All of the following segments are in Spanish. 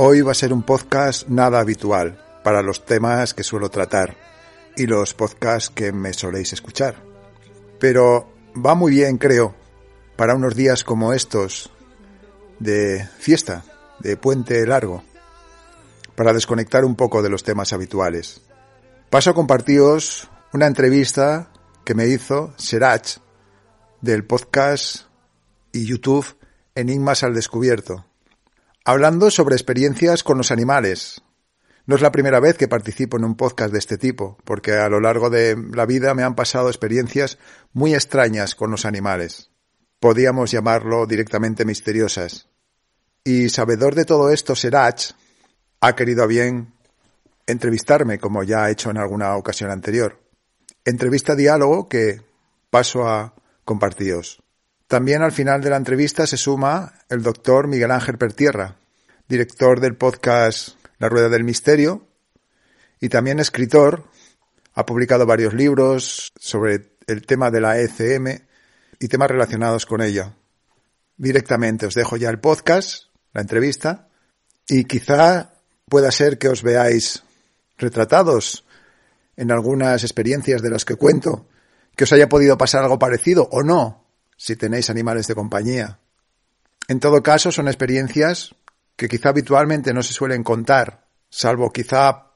Hoy va a ser un podcast nada habitual para los temas que suelo tratar y los podcasts que me soléis escuchar. Pero va muy bien, creo, para unos días como estos de fiesta, de puente largo, para desconectar un poco de los temas habituales. Paso a compartiros una entrevista que me hizo Serach del podcast y YouTube Enigmas al Descubierto hablando sobre experiencias con los animales. No es la primera vez que participo en un podcast de este tipo, porque a lo largo de la vida me han pasado experiencias muy extrañas con los animales. Podíamos llamarlo directamente misteriosas. Y sabedor de todo esto, Serach ha querido bien entrevistarme, como ya ha hecho en alguna ocasión anterior. Entrevista diálogo que paso a compartiros. También al final de la entrevista se suma el doctor Miguel Ángel Pertierra, director del podcast La Rueda del Misterio y también escritor. Ha publicado varios libros sobre el tema de la ECM y temas relacionados con ella. Directamente os dejo ya el podcast, la entrevista, y quizá pueda ser que os veáis retratados en algunas experiencias de las que cuento, que os haya podido pasar algo parecido o no, si tenéis animales de compañía. En todo caso, son experiencias que quizá habitualmente no se suelen contar, salvo quizá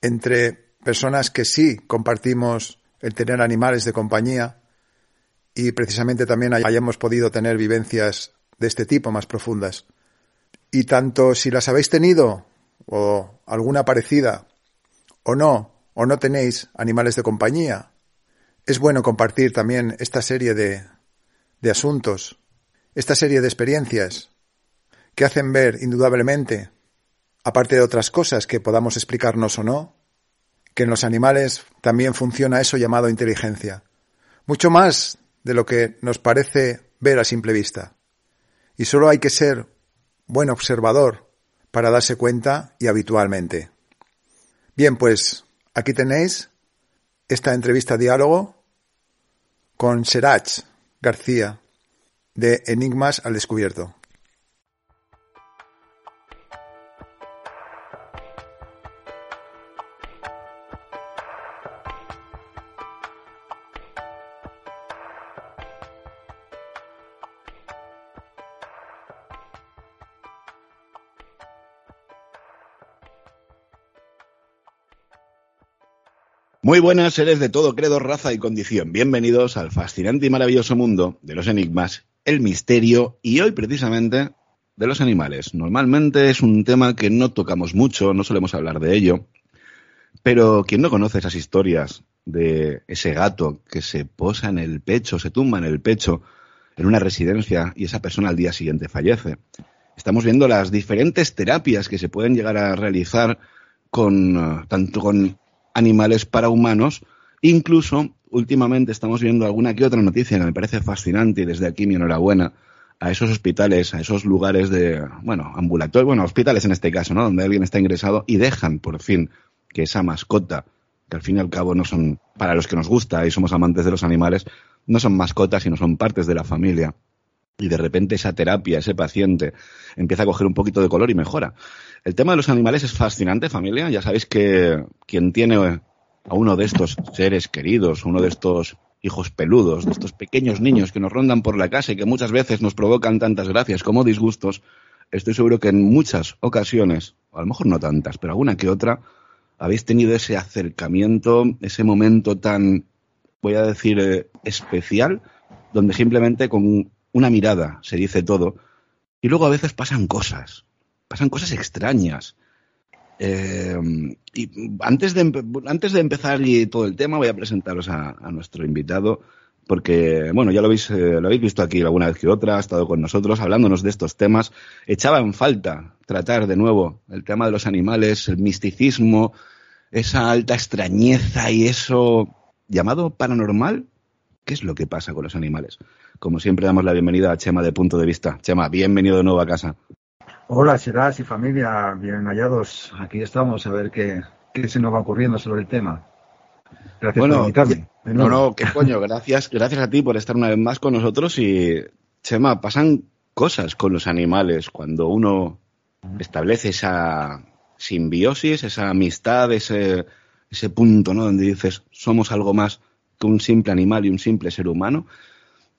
entre personas que sí compartimos el tener animales de compañía y precisamente también hayamos podido tener vivencias de este tipo más profundas. Y tanto si las habéis tenido o alguna parecida o no, o no tenéis animales de compañía, es bueno compartir también esta serie de, de asuntos, esta serie de experiencias que hacen ver indudablemente, aparte de otras cosas que podamos explicarnos o no, que en los animales también funciona eso llamado inteligencia, mucho más de lo que nos parece ver a simple vista. Y solo hay que ser buen observador para darse cuenta y habitualmente. Bien, pues aquí tenéis esta entrevista diálogo con Serach, García, de Enigmas al Descubierto. Muy buenas seres de todo credo, raza y condición. Bienvenidos al fascinante y maravilloso mundo de los enigmas, el misterio y hoy precisamente de los animales. Normalmente es un tema que no tocamos mucho, no solemos hablar de ello, pero quien no conoce esas historias de ese gato que se posa en el pecho, se tumba en el pecho en una residencia y esa persona al día siguiente fallece. Estamos viendo las diferentes terapias que se pueden llegar a realizar con tanto con animales para humanos. Incluso últimamente estamos viendo alguna que otra noticia que me parece fascinante y desde aquí mi enhorabuena a esos hospitales, a esos lugares de, bueno, ambulatorios, bueno, hospitales en este caso, ¿no? Donde alguien está ingresado y dejan por fin que esa mascota, que al fin y al cabo no son, para los que nos gusta y somos amantes de los animales, no son mascotas, sino son partes de la familia. Y de repente esa terapia, ese paciente, empieza a coger un poquito de color y mejora. El tema de los animales es fascinante, familia. Ya sabéis que quien tiene a uno de estos seres queridos, uno de estos hijos peludos, de estos pequeños niños que nos rondan por la casa y que muchas veces nos provocan tantas gracias como disgustos, estoy seguro que en muchas ocasiones, o a lo mejor no tantas, pero alguna que otra, habéis tenido ese acercamiento, ese momento tan voy a decir, eh, especial, donde simplemente con una mirada se dice todo. Y luego a veces pasan cosas, pasan cosas extrañas. Eh, y antes de, antes de empezar y todo el tema, voy a presentaros a, nuestro invitado, porque, bueno, ya lo habéis, eh, lo habéis visto aquí alguna vez que otra, ha estado con nosotros hablándonos de estos temas. Echaba en falta tratar de nuevo el tema de los animales, el misticismo, esa alta extrañeza y eso llamado paranormal. ¿Qué es lo que pasa con los animales? Como siempre, damos la bienvenida a Chema de Punto de Vista. Chema, bienvenido de nuevo a casa. Hola, Serás y familia, bien hallados. Aquí estamos a ver qué, se nos va ocurriendo sobre el tema. Gracias por invitarme. No, no, qué coño, gracias, gracias a ti por estar una vez más con nosotros y, Chema, pasan cosas con los animales cuando uno establece esa simbiosis, esa amistad, ese, ese punto, ¿no? Donde dices, somos algo más que un simple animal y un simple ser humano.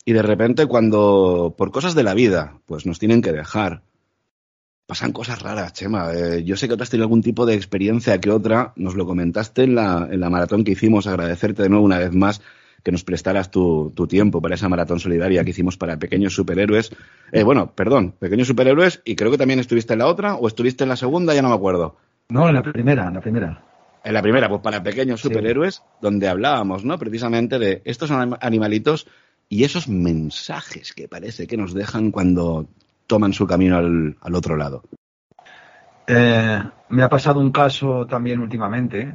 Y de repente cuando, por cosas de la vida, pues nos tienen que dejar, pasan cosas raras, Chema. Eh, yo sé que tú has tenido algún tipo de experiencia que otra, nos lo comentaste en la, en la maratón que hicimos, agradecerte de nuevo una vez más que nos prestaras tu, tu tiempo para esa maratón solidaria que hicimos para pequeños superhéroes. Eh, bueno, perdón, pequeños superhéroes, y creo que también estuviste en la otra, o estuviste en la segunda, ya no me acuerdo. No, en la primera, en la primera. En la primera, pues para pequeños superhéroes, donde hablábamos, ¿no? Precisamente de estos animalitos y esos mensajes que parece que nos dejan cuando toman su camino al, otro lado. Eh, me ha pasado un caso también últimamente.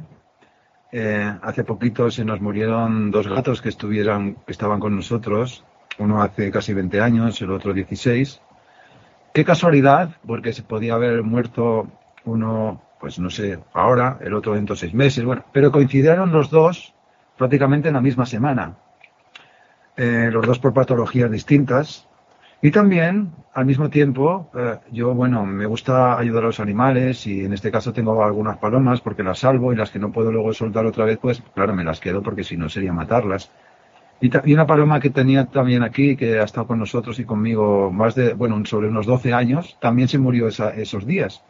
Eh, hace poquito se nos murieron dos gatos que estuvieran, que estaban con nosotros. Uno hace casi 20 años, el otro 16. Qué casualidad, porque se podía haber muerto uno pues no sé, ahora, el otro dentro de seis meses, bueno, pero coincidieron los dos prácticamente en la misma semana. Eh, los dos por patologías distintas. Y también, al mismo tiempo, eh, yo, bueno, me gusta ayudar a los animales y en este caso tengo algunas palomas porque las salvo y las que no puedo luego soltar otra vez, pues claro, me las quedo porque si no sería matarlas. Y, y, una paloma que tenía también aquí, que ha estado con nosotros y conmigo más de, bueno, sobre unos 12 años, también se murió esos días.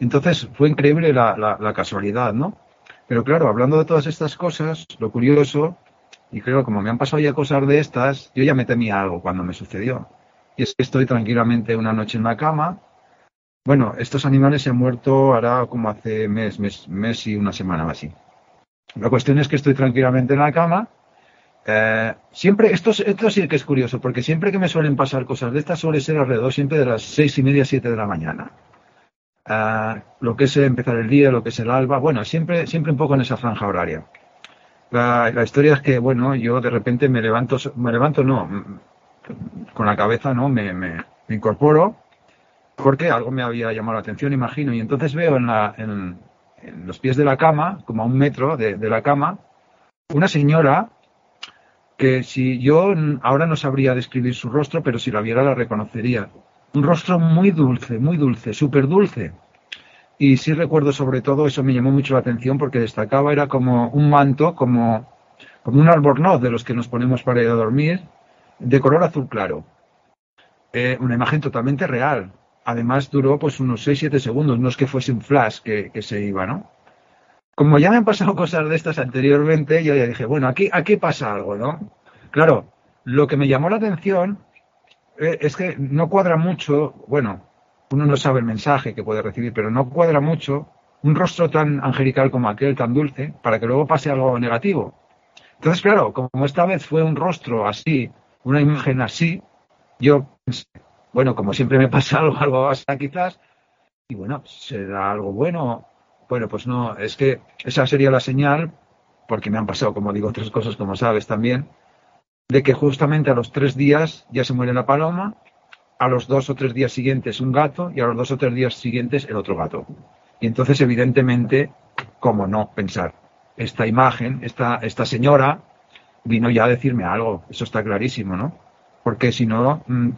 Entonces fue increíble la, casualidad, ¿no? Pero claro, hablando de todas estas cosas, lo curioso, y creo como me han pasado ya cosas de estas, yo ya me temía algo cuando me sucedió. Y es que estoy tranquilamente una noche en la cama. Bueno, estos animales se han muerto ahora como hace mes, mes, mes y una semana o así. La cuestión es que estoy tranquilamente en la cama. Eh, siempre, esto, esto sí que es curioso, porque siempre que me suelen pasar cosas de estas suele ser alrededor siempre de las seis y media, siete de la mañana lo que es empezar el día, lo que es el alba, bueno, siempre, siempre un poco en esa franja horaria. La, historia es que, bueno, yo de repente me levanto, me levanto, no, con la cabeza, ¿no? Me, incorporo porque algo me había llamado la atención, imagino, y entonces veo en, la, en, los pies de la cama, como a un metro de, de la cama, una señora que si yo ahora no sabría describir su rostro, pero si la viera la reconocería un rostro muy dulce, muy dulce, súper dulce. Y sí recuerdo sobre todo, eso me llamó mucho la atención porque destacaba, era como un manto, como, como un albornoz de los que nos ponemos para ir a dormir, de color azul claro. Eh, una imagen totalmente real. Además duró pues unos 6-7 segundos, no es que fuese un flash que, que, se iba, ¿no? Como ya me han pasado cosas de estas anteriormente, yo ya dije, bueno, aquí, aquí pasa algo, ¿no? Claro, lo que me llamó la atención es que no cuadra mucho, bueno, uno no sabe el mensaje que puede recibir, pero no cuadra mucho un rostro tan angelical como aquel, tan dulce, para que luego pase algo negativo. Entonces, claro, como esta vez fue un rostro así, una imagen así, yo pensé, bueno, como siempre me pasa algo, algo así quizás, y bueno, será algo bueno. Bueno, pues no, es que esa sería la señal, porque me han pasado, como digo, otras cosas, como sabes también, de que justamente a los tres días ya se muere la paloma, a los dos o tres días siguientes un gato y a los dos o tres días siguientes el otro gato. Y entonces, evidentemente, ¿cómo no pensar? Esta imagen, esta, esta señora vino ya a decirme algo, eso está clarísimo, ¿no? Porque si no, mm,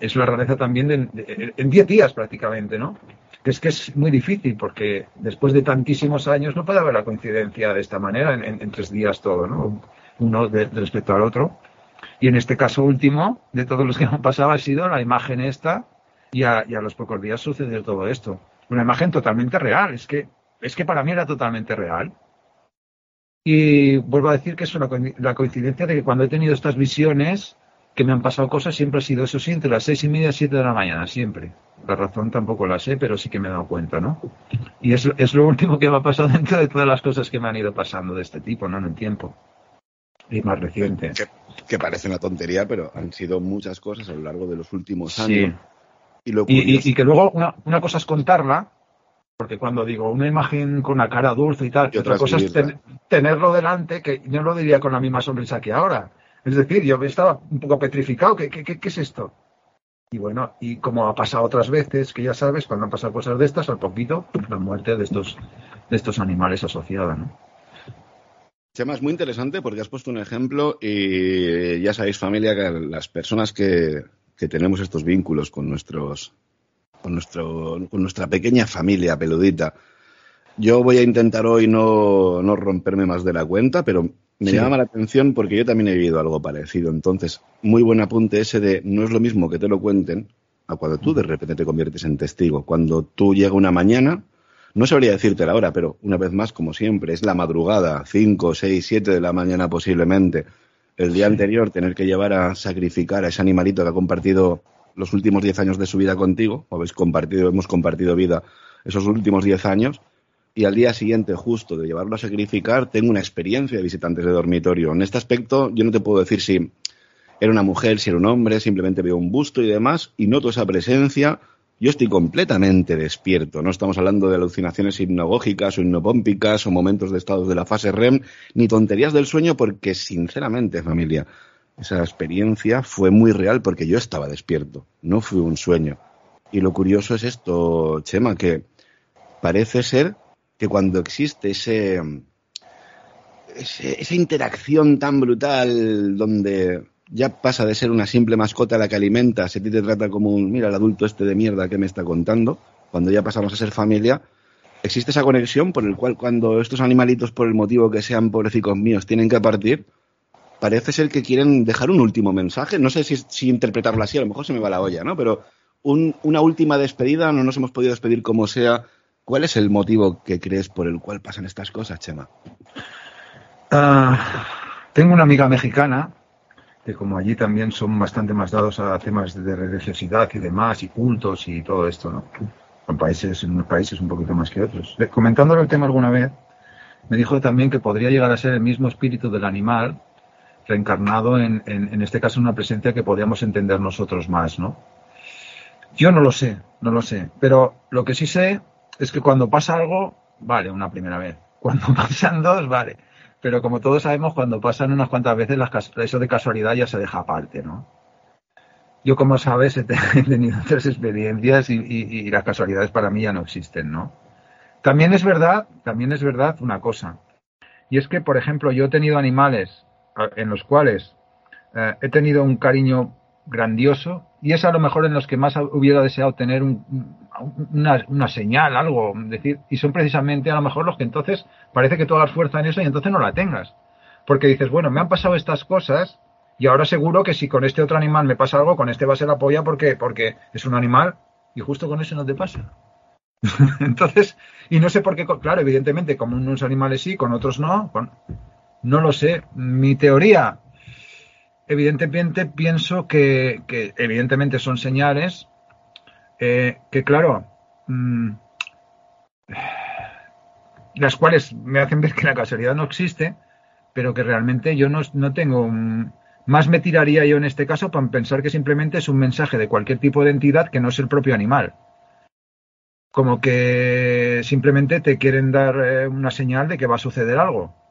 es la rareza también de, en diez días prácticamente, ¿no? Es que es muy difícil porque después de tantísimos años no puede haber la coincidencia de esta manera en, tres días todo, ¿no? Uno respecto al otro. Y en este caso último, de todos los que han pasado, ha sido la imagen esta, y a, los pocos días sucede todo esto. Una imagen totalmente real, es que, es que para mí era totalmente real. Y vuelvo a decir que es la coincidencia de que cuando he tenido estas visiones, que me han pasado cosas, siempre ha sido eso sí, entre las seis y media y siete de la mañana, siempre. La razón tampoco la sé, pero sí que me he dado cuenta, ¿no? Y es, es lo último que me ha pasado dentro de todas las cosas que me han ido pasando de este tipo, ¿no? En el tiempo. Y más reciente. Parece una tontería, pero han sido muchas cosas a lo largo de los últimos años. Sí. Y, y, que luego una, una cosa es contarla, porque cuando digo una imagen con una cara dulce y tal, y otra cosa es tenerlo delante, que no lo diría con la misma sonrisa que ahora. Es decir, yo estaba un poco petrificado. ¿Qué, qué, qué, es esto? Y bueno, y como ha pasado otras veces, que ya sabes, cuando han pasado cosas de estas, al poquito, la muerte de estos, de estos animales asociada, ¿no? Chema, es muy interesante porque has puesto un ejemplo y ya sabéis, familia, que las personas que, que tenemos estos vínculos con nuestros con nuestro con nuestra pequeña familia peludita. Yo voy a intentar hoy no, no romperme más de la cuenta, pero me llama la atención porque yo también he vivido algo parecido. Entonces, muy buen apunte ese de no es lo mismo que te lo cuenten a cuando tú de repente te conviertes en testigo. Cuando tú llega una mañana, no sabría decirte la hora, pero una vez más, como siempre, es la madrugada, 5, 6, 7 de la mañana posiblemente. El día anterior tener que llevar a sacrificar a ese animalito que ha compartido los últimos 10 años de su vida contigo, o habéis compartido, hemos compartido vida esos últimos 10 años, y al día siguiente justo de llevarlo a sacrificar tengo una experiencia de visitantes de dormitorio. En este aspecto yo no te puedo decir si era una mujer, si era un hombre, simplemente veo un busto y demás y noto esa presencia. Yo estoy completamente despierto. No estamos hablando de alucinaciones hipnogógicas o hipnopómpicas o momentos de estados de la fase REM, ni tonterías del sueño, porque sinceramente, familia, esa experiencia fue muy real porque yo estaba despierto, no fue un sueño. Y lo curioso es esto, Chema, que parece ser que cuando existe ese, esa interacción tan brutal donde ya pasa de ser una simple mascota a la que alimentas, a ti te trata como un, mira, el adulto este de mierda que me está contando, cuando ya pasamos a ser familia, existe esa conexión por el cual cuando estos animalitos, por el motivo que sean pobrecicos míos, tienen que partir, parece ser que quieren dejar un último mensaje. No sé si, si interpretarlo así, a lo mejor se me va la olla, ¿no? Pero una última despedida, no nos hemos podido despedir como sea, ¿Cuál es el motivo que crees por el cual pasan estas cosas, Chema? Ah, tengo una amiga mexicana que como allí también son bastante más dados a temas de religiosidad y demás, y cultos y todo esto, ¿no? En países, en unos países un poquito más que otros. Comentándole el tema alguna vez, me dijo también que podría llegar a ser el mismo espíritu del animal reencarnado en, en, en este caso una presencia que podríamos entender nosotros más, ¿no? Yo no lo sé, no lo sé, pero lo que sí sé es que cuando pasa algo, vale, una primera vez. Cuando pasan dos, vale. Pero como todos sabemos, cuando pasan unas cuantas veces, eso de casualidad ya se deja aparte, ¿no? Yo, como sabes, he, tenido tres experiencias y, las casualidades para mí ya no existen, ¿no? También es verdad, también es verdad una cosa. Y es que, por ejemplo, yo he tenido animales en los cuales eh, he tenido un cariño grandioso y es a lo mejor en los que más hubiera deseado tener una, una, señal, algo, decir, y son precisamente a lo mejor los que entonces parece que tú hagas fuerza en eso y entonces no la tengas. Porque dices, bueno, me han pasado estas cosas y ahora seguro que si con este otro animal me pasa algo, con este va a ser la polla porque, porque es un animal y justo con ese no te pasa. entonces, y no sé por qué, claro, evidentemente, como unos animales sí, con otros no, no lo sé. Mi teoría, evidentemente pienso que, evidentemente son señales eh, que, claro, mm, las cuales me hacen ver que la casualidad no existe, pero que realmente yo no, no tengo... más me tiraría yo en este caso para pensar que simplemente es un mensaje de cualquier tipo de entidad que no es el propio animal. Como que simplemente te quieren dar eh, una señal de que va a suceder algo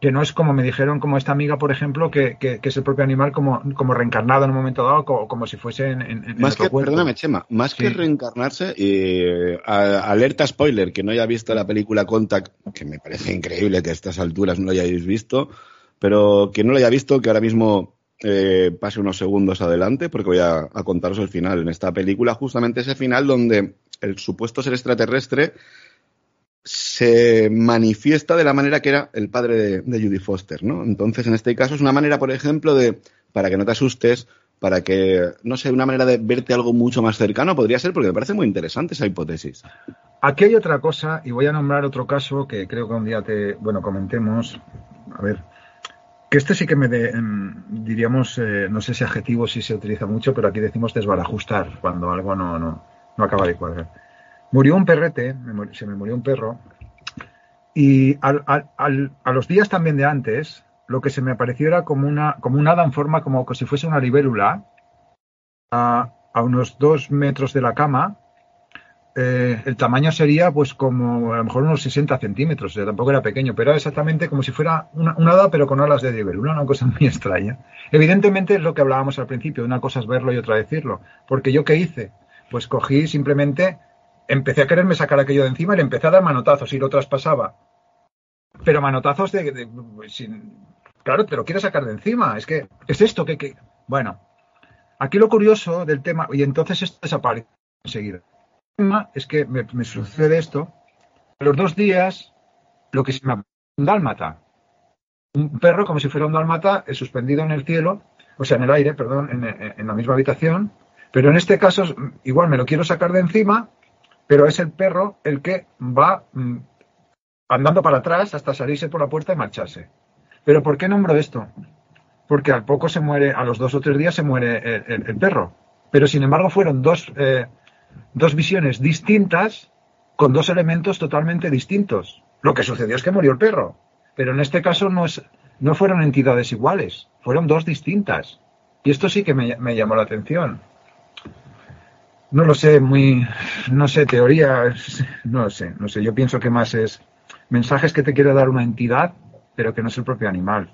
que no es como me dijeron como esta amiga, por ejemplo, que, que, es el propio animal como, como reencarnado en un momento dado, como, como si fuese en, en más que, Perdóname, Chema, más que reencarnarse, eh, alerta spoiler, que no haya visto la película Contact, que me parece increíble que a estas alturas no lo hayáis visto, pero que no lo haya visto, que ahora mismo eh, pase unos segundos adelante, porque voy a, a contaros el final. En esta película, justamente ese final donde el supuesto ser extraterrestre se manifiesta de la manera que era el padre de, Judy Foster, ¿no? Entonces, en este caso es una manera, por ejemplo, de, para que no te asustes, para que, no sé, una manera de verte algo mucho más cercano podría ser, porque me parece muy interesante esa hipótesis. Aquí hay otra cosa, y voy a nombrar otro caso que creo que un día te, bueno, comentemos. A ver, que este sí que me de, em, diríamos, eh, no sé si adjetivo si se utiliza mucho, pero aquí decimos desbarajustar, cuando algo no, no, no acaba de cuadrar. Murió un perrete, se me murió un perro, y al, al, a los días también de antes, lo que se me apareció era como una, como hada en forma, como si fuese una libélula, a, unos dos metros de la cama. Eh, el tamaño sería pues como a lo mejor unos 60 centímetros, tampoco era pequeño, pero era exactamente como si fuera una, hada pero con alas de libélula, una cosa muy extraña. Evidentemente es lo que hablábamos al principio, una cosa es verlo y otra decirlo, porque yo qué hice, pues cogí simplemente, empecé a quererme sacar aquello de encima y le empecé a dar manotazos y lo traspasaba pero manotazos de, claro, te lo quieres sacar de encima. Es que, es esto que, bueno, aquí lo curioso del tema, y entonces esto desaparece enseguida. Es que me, sucede esto, a los dos días, lo que se me un dálmata. Un perro como si fuera un dálmata suspendido en el cielo, o sea, en el aire, perdón, en, en la misma habitación, pero en este caso igual me lo quiero sacar de encima, pero es el perro el que va mm, andando para atrás hasta salirse por la puerta y marcharse. Pero ¿por qué nombro esto? Porque al poco se muere, a los dos o tres días se muere el, perro. Pero sin embargo fueron dos, eh, dos visiones distintas con dos elementos totalmente distintos. Lo que sucedió es que murió el perro. Pero en este caso no, es, no fueron entidades iguales, fueron dos distintas. Y esto sí que me, me llamó la atención. No lo sé, muy, no sé, teoría, no lo sé, no sé. Yo pienso que más es mensajes que te quiere dar una entidad, pero que no es el propio animal.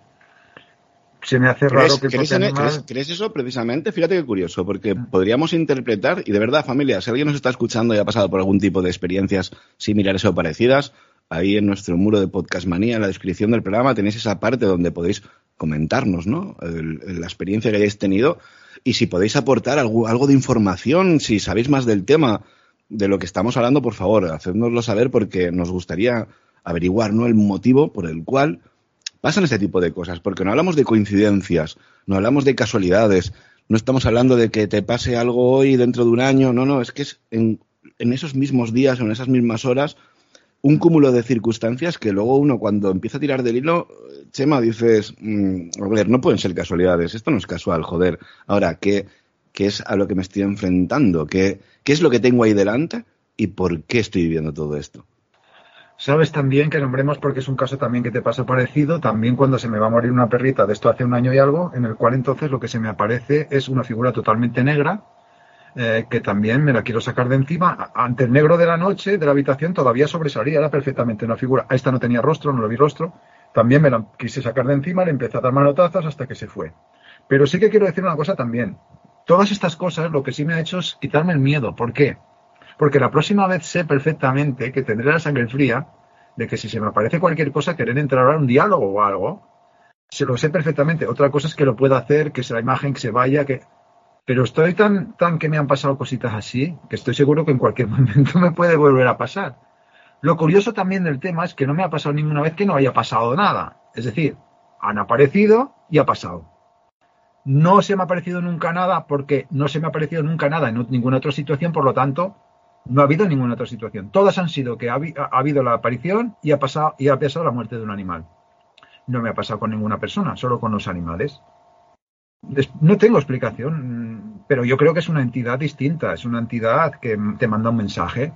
Se me hace raro que ¿crees, animal... ¿crees, eso precisamente? Fíjate qué curioso, porque podríamos interpretar, y de verdad, familia, si alguien nos está escuchando y ha pasado por algún tipo de experiencias similares o parecidas, ahí en nuestro muro de Podcast Manía, en la descripción del programa, tenéis esa parte donde podéis comentarnos, ¿no? la experiencia que hayáis tenido y si podéis aportar algo, algo de información, si sabéis más del tema de lo que estamos hablando, por favor, hacednoslo saber porque nos gustaría averiguar ¿no? el motivo por el cual pasan este tipo de cosas, porque no hablamos de coincidencias, no hablamos de casualidades, no estamos hablando de que te pase algo hoy dentro de un año, no, no, es que es en, esos mismos días o en esas mismas horas un cúmulo de circunstancias que luego uno cuando empieza a tirar del hilo, Chema, dices, mm, a ver, no pueden ser casualidades, esto no es casual, joder. Ahora, ¿qué, qué es a lo que me estoy enfrentando? ¿Qué, ¿Qué es lo que tengo ahí delante? ¿Y por qué estoy viviendo todo esto? Sabes también que nombremos, porque es un caso también que te pasa parecido, también cuando se me va a morir una perrita de esto hace un año y algo, en el cual entonces lo que se me aparece es una figura totalmente negra, eh, que también me la quiero sacar de encima. Ante el negro de la noche, de la habitación, todavía sobresalía, era perfectamente una figura. Esta no tenía rostro, no lo vi rostro. También me la quise sacar de encima, le empecé a dar manotazas hasta que se fue. Pero sí que quiero decir una cosa también. Todas estas cosas lo que sí me ha hecho es quitarme el miedo. ¿Por qué? Porque la próxima vez sé perfectamente que tendré la sangre fría de que si se me aparece cualquier cosa, querer entrar a un diálogo o algo. Se lo sé perfectamente. Otra cosa es que lo pueda hacer, que la imagen que se vaya, que. Pero estoy tan, tan que me han pasado cositas así, que estoy seguro que en cualquier momento me puede volver a pasar. Lo curioso también del tema es que no me ha pasado ninguna vez que no haya pasado nada. Es decir, han aparecido y ha pasado. No se me ha aparecido nunca nada porque no se me ha aparecido nunca nada en ninguna otra situación, por lo tanto, no ha habido ninguna otra situación. Todas han sido que ha, habido la aparición y ha, pasado, y ha pasado la muerte de un animal. No me ha pasado con ninguna persona, solo con los animales. No tengo explicación, pero yo creo que es una entidad distinta, es una entidad que te manda un mensaje.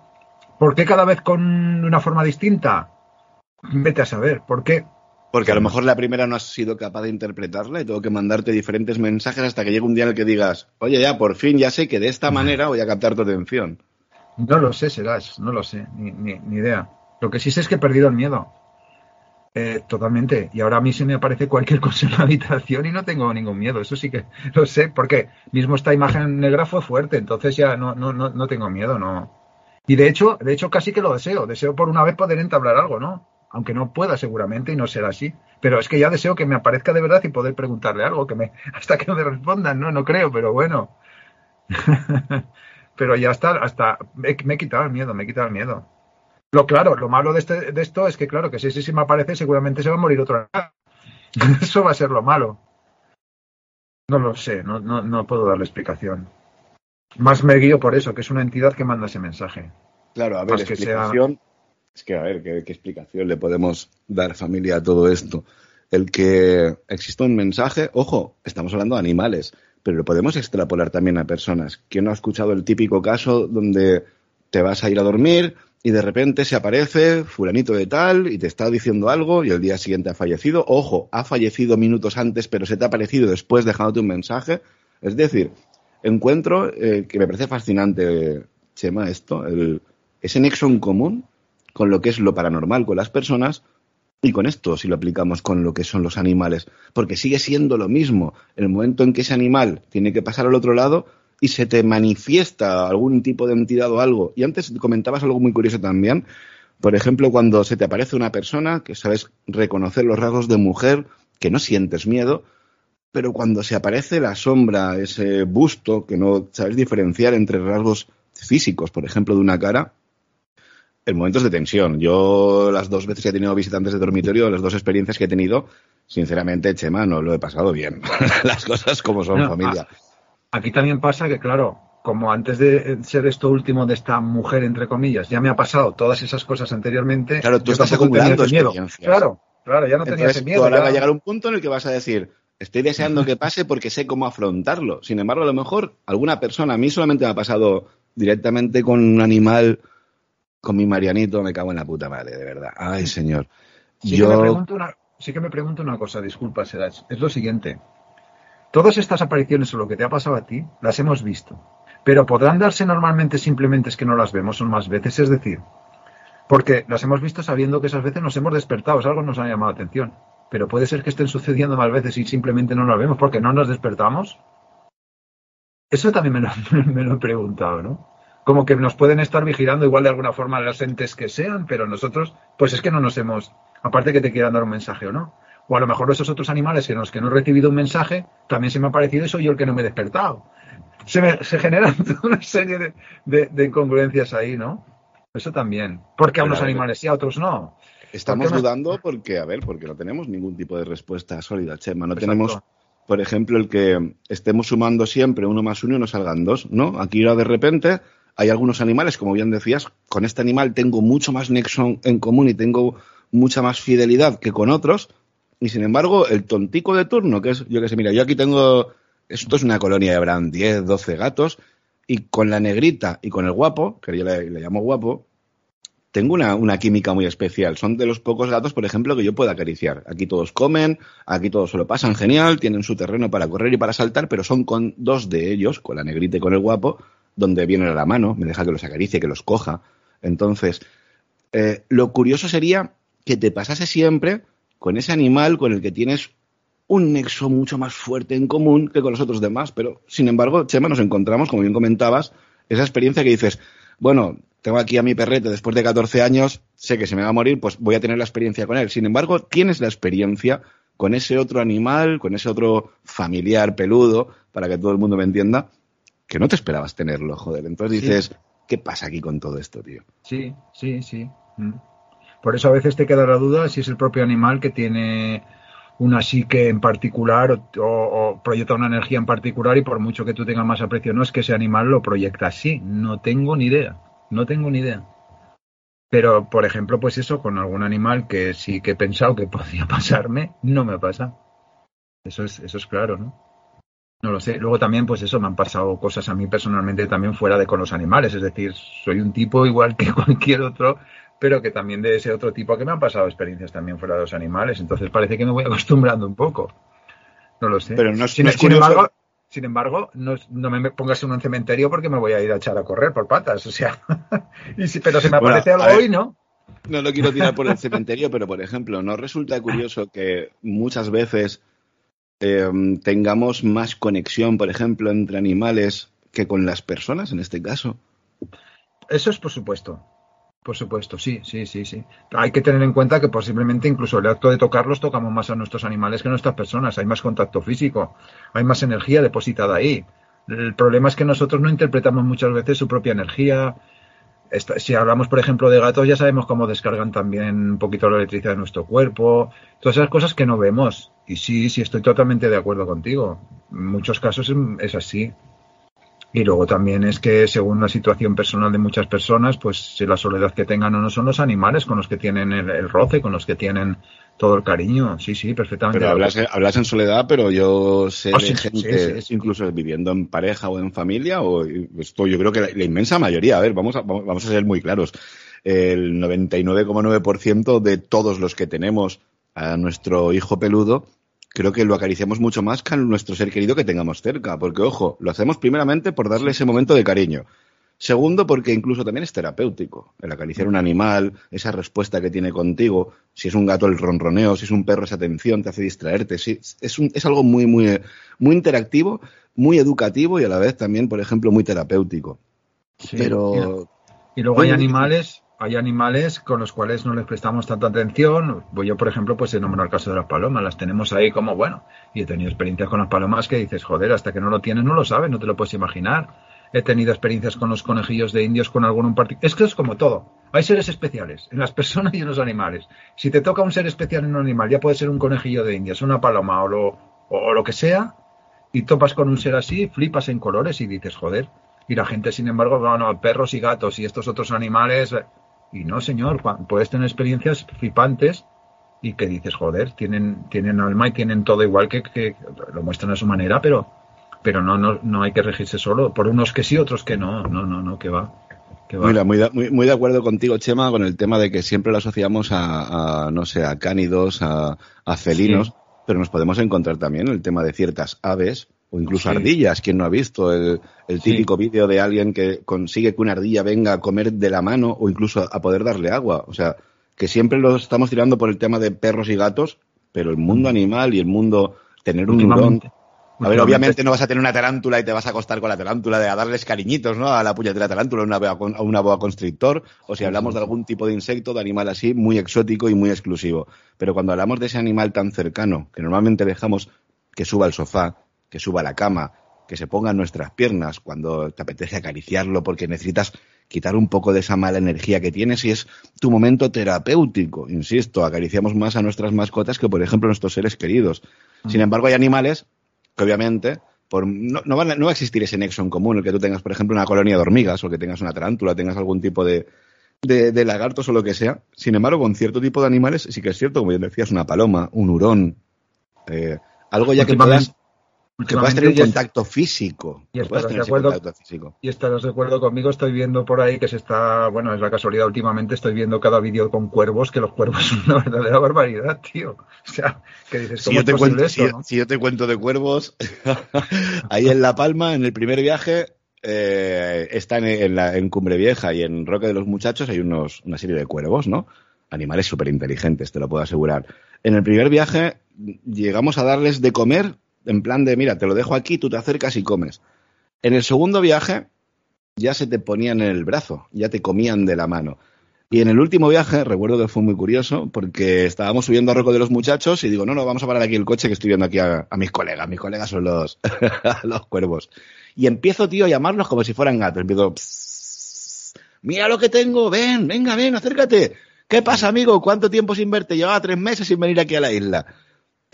¿Por qué cada vez con una forma distinta? Vete a saber, ¿por qué? Porque a lo mejor la primera no has sido capaz de interpretarla y tengo que mandarte diferentes mensajes hasta que llegue un día en el que digas, oye, ya, por fin ya sé que de esta manera voy a captar tu atención. No lo sé, serás, no lo sé, ni, ni, idea. Lo que sí sé es que he perdido el miedo. Eh, totalmente. Y ahora a mí se me aparece cualquier cosa en la habitación y no tengo ningún miedo. Eso sí que lo sé, porque mismo esta imagen negra fue fuerte, entonces ya no, no, no, no tengo miedo, no. Y de hecho, de hecho casi que lo deseo. Deseo por una vez poder entablar algo, ¿no? Aunque no pueda seguramente y no será así. Pero es que ya deseo que me aparezca de verdad y poder preguntarle algo, que me, hasta que no me respondan, no, no creo, pero bueno. pero ya está, hasta me, he quitado el miedo, me he quitado el miedo. Lo claro, lo malo de, este, de esto es que, claro, que si, si, si me aparece, seguramente se va a morir otro. Eso va a ser lo malo. No lo sé, no, no, no puedo darle explicación. Más me guío por eso, que es una entidad que manda ese mensaje. Claro, a ver, explicación. Es que, a ver, ¿qué, ¿qué, explicación le podemos dar, familia, a todo esto? El que exista un mensaje, ojo, estamos hablando de animales, pero lo podemos extrapolar también a personas. ¿Quién no ha escuchado el típico caso donde te vas a ir a dormir y de repente se aparece fulanito de tal y te está diciendo algo y el día siguiente ha fallecido? Ojo, ha fallecido minutos antes, pero se te ha aparecido después dejándote un mensaje. Es decir, encuentro eh, que me parece fascinante, Chema, esto, el, ese nexo en común con lo que es lo paranormal con las personas y con esto si lo aplicamos con lo que son los animales, porque sigue siendo lo mismo. El momento en que ese animal tiene que pasar al otro lado y se te manifiesta algún tipo de entidad o algo. Y antes comentabas algo muy curioso también. Por ejemplo, cuando se te aparece una persona que sabes reconocer los rasgos de mujer, que no sientes miedo, pero cuando se aparece la sombra, ese busto, que no sabes diferenciar entre rasgos físicos, por ejemplo, de una cara, en momentos de tensión. Yo las dos veces que he tenido visitantes de dormitorio, las dos experiencias que he tenido, sinceramente, Chema, no lo he pasado bien. las cosas como son, familia. Aquí también pasa que, claro, como antes de ser esto último de esta mujer, entre comillas, ya me ha pasado todas esas cosas anteriormente. Claro, tú estás acumulando experiencias. Claro, claro, ya no tenía ese miedo. ahora va a llegar un punto en el que vas a decir, Estoy deseando que pase porque sé cómo afrontarlo. Sin embargo, a lo mejor alguna persona, a mí solamente me ha pasado directamente con un animal, con mi Marianito, me cago en la puta madre, de verdad. Ay, señor. Sí, Yo... que, me pregunto una, sí que me pregunto una cosa, disculpa, Serach. Es lo siguiente. Todas estas apariciones o lo que te ha pasado a ti, las hemos visto. Pero podrán darse normalmente simplemente es que no las vemos son más veces, es decir, porque las hemos visto sabiendo que esas veces nos hemos despertado, es algo nos ha llamado la atención pero puede ser que estén sucediendo más veces y simplemente no lo vemos porque no nos despertamos. Eso también me lo, me lo, he preguntado, ¿no? Como que nos pueden estar vigilando igual de alguna forma las entes que sean, pero nosotros, pues es que no nos hemos, aparte que te quieran dar un mensaje o no. O a lo mejor esos otros animales en los que no he recibido un mensaje, también se me ha parecido y soy yo el que no me he despertado. Se, se generan una serie de, de, de, incongruencias ahí, ¿no? Eso también. Porque a unos animales sí, a otros no. Estamos dudando porque, a ver, porque no tenemos ningún tipo de respuesta sólida, Chema. No tenemos, por ejemplo, el que estemos sumando siempre uno más uno y no salgan dos, ¿no? Aquí de repente hay algunos animales, como bien decías, con este animal tengo mucho más nexo en común y tengo mucha más fidelidad que con otros, y sin embargo, el tontico de turno, que es, yo que sé, mira, yo aquí tengo, esto es una colonia de Brand, 10, 12 gatos, y con la negrita y con el guapo, que yo le llamo guapo, tengo una, química muy especial. Son de los pocos gatos, por ejemplo, que yo puedo acariciar. Aquí todos comen, aquí todos se lo pasan genial, tienen su terreno para correr y para saltar, pero son con dos de ellos, con la negrita y con el guapo, donde vienen a la mano, me deja que los acaricie, que los coja. Entonces, eh, lo curioso sería que te pasase siempre con ese animal con el que tienes un nexo mucho más fuerte en común que con los otros demás. Pero, sin embargo, Chema, nos encontramos, como bien comentabas, esa experiencia que dices, bueno, tengo aquí a mi perrete después de 14 años, sé que se me va a morir, pues voy a tener la experiencia con él. Sin embargo, tienes la experiencia con ese otro animal, con ese otro familiar peludo, para que todo el mundo me entienda, que no te esperabas tenerlo, joder. Entonces dices, ¿qué pasa aquí con todo esto, tío? Sí, sí, sí. Mm. Por eso a veces te queda la duda si es el propio animal que tiene una psique en particular o, o, proyecta una energía en particular y por mucho que tú tengas más aprecio, no es que ese animal lo proyecta así, no tengo ni idea. No tengo ni idea. Pero, por ejemplo, pues eso, con algún animal que sí que he pensado que podía pasarme, no me pasa. Eso es, eso es claro, ¿no? No lo sé. Luego también, pues eso, me han pasado cosas a mí personalmente también fuera de con los animales. Es decir, soy un tipo igual que cualquier otro, pero que también de ese otro tipo que me han pasado experiencias también fuera de los animales. Entonces parece que me voy acostumbrando un poco. No lo sé. Pero no, sin, no sin embargo, sin embargo, no, no, me pongas en un cementerio porque me voy a ir a echar a correr por patas. O sea, y si, pero si me aparece bueno, algo hoy, ¿no? No lo quiero tirar por el cementerio, pero por ejemplo, ¿no resulta curioso que muchas veces eh, tengamos más conexión, por ejemplo, entre animales que con las personas en este caso? Eso es por supuesto. Por supuesto, sí, sí, sí, sí. Hay que tener en cuenta que posiblemente incluso el acto de tocarlos tocamos más a nuestros animales que a nuestras personas. Hay más contacto físico, hay más energía depositada ahí. El problema es que nosotros no interpretamos muchas veces su propia energía. Si hablamos, por ejemplo, de gatos, ya sabemos cómo descargan también un poquito la electricidad de nuestro cuerpo. Todas esas cosas que no vemos. Y sí, sí, estoy totalmente de acuerdo contigo. En muchos casos es así. Y luego también es que según la situación personal de muchas personas, pues si la soledad que tengan o no son los animales con los que tienen el, roce, con los que tienen todo el cariño. Sí, sí, perfectamente. Pero hablas, en soledad, pero yo sé oh, de gente, incluso viviendo en pareja o en familia, o esto yo creo que la, inmensa mayoría, a ver, vamos a, vamos a ser muy claros. El 99,9% de todos los que tenemos a nuestro hijo peludo creo que lo acariciamos mucho más que a nuestro ser querido que tengamos cerca. Porque, ojo, lo hacemos primeramente por darle ese momento de cariño. Segundo, porque incluso también es terapéutico. El acariciar un animal, esa respuesta que tiene contigo, si es un gato el ronroneo, si es un perro esa atención, te hace distraerte. Sí, es, un, es algo muy, muy, muy interactivo, muy educativo y a la vez también, por ejemplo, muy terapéutico. Pero... Y luego hay animales hay animales con los cuales no les prestamos tanta atención. Yo, por ejemplo, pues he nombrado el caso de las palomas. Las tenemos ahí como, bueno, y he tenido experiencias con las palomas que dices, joder, hasta que no lo tienes no lo sabes, no te lo puedes imaginar. He tenido experiencias con los conejillos de indios, con alguno en particular. Es que es como todo. Hay seres especiales en las personas y en los animales. Si te toca un ser especial en un animal, ya puede ser un conejillo de indios, una paloma o lo, o lo que sea, y topas con un ser así, flipas en colores y dices, joder. Y la gente, sin embargo, bueno, perros y gatos y estos otros animales, y no, señor, puedes tener experiencias flipantes y que dices, joder, tienen, tienen alma y tienen todo igual que, que lo muestran a su manera, pero, pero no, no, no hay que regirse solo por unos que sí, otros que no, no, no, no, que va. Mira, muy de, muy, de acuerdo contigo, Chema, con el tema de que siempre lo asociamos a, no sé, a cánidos, a, felinos, pero nos podemos encontrar también el tema de ciertas aves o incluso ardillas. ¿Quién no ha visto el, típico vídeo de alguien que consigue que una ardilla venga a comer de la mano o incluso a poder darle agua? O sea, que siempre lo estamos tirando por el tema de perros y gatos, pero el mundo animal y el mundo tener un hurón. A ver, obviamente no vas a tener una tarántula y te vas a acostar con la tarántula de a darles cariñitos, ¿no? A la puñetera tarántula, una a una boa constrictor, o si hablamos de algún tipo de insecto, de animal así, muy exótico y muy exclusivo. Pero cuando hablamos de ese animal tan cercano, que normalmente dejamos que suba al sofá, que suba a la cama, que se ponga en nuestras piernas cuando te apetece acariciarlo porque necesitas quitar un poco de esa mala energía que tienes y es tu momento terapéutico. Insisto, acariciamos más a nuestras mascotas que, por ejemplo, a nuestros seres queridos. Sin embargo, hay animales que obviamente por, no, no, va, a existir ese nexo en común, el que tú tengas, por ejemplo, una colonia de hormigas o que tengas una tarántula, tengas algún tipo de, de, lagartos o lo que sea. Sin embargo, con cierto tipo de animales sí que es cierto, como bien decías, una paloma, un hurón, eh, algo ya que puedas que puedas tener un contacto físico. Y estarás, de acuerdo, y estarás de acuerdo conmigo, estoy viendo por ahí que se está, bueno, es la casualidad últimamente, estoy viendo cada vídeo con cuervos, que los cuervos son una verdadera barbaridad, tío. O sea, que dices, si yo, te cuento, si, yo te cuento de cuervos, ahí en La Palma, en el primer viaje, eh, está en, la, en Cumbre Vieja y en Roque de los Muchachos hay unos, una serie de cuervos, ¿no? Animales súper inteligentes, te lo puedo asegurar. En el primer viaje llegamos a darles de comer en plan de, mira, te lo dejo aquí, tú te acercas y comes. En el segundo viaje ya se te ponían en el brazo, ya te comían de la mano. Y en el último viaje, recuerdo que fue muy curioso, porque estábamos subiendo a Roco de los muchachos y digo, no, no, vamos a parar aquí el coche que estoy viendo aquí a, mis colegas. Mis colegas son los, los cuervos. Y empiezo, tío, a llamarlos como si fueran gatos. Empiezo, mira lo que tengo, ven, venga, ven, acércate. ¿Qué pasa, amigo? ¿Cuánto tiempo sin verte? Llevaba tres meses sin venir aquí a la isla.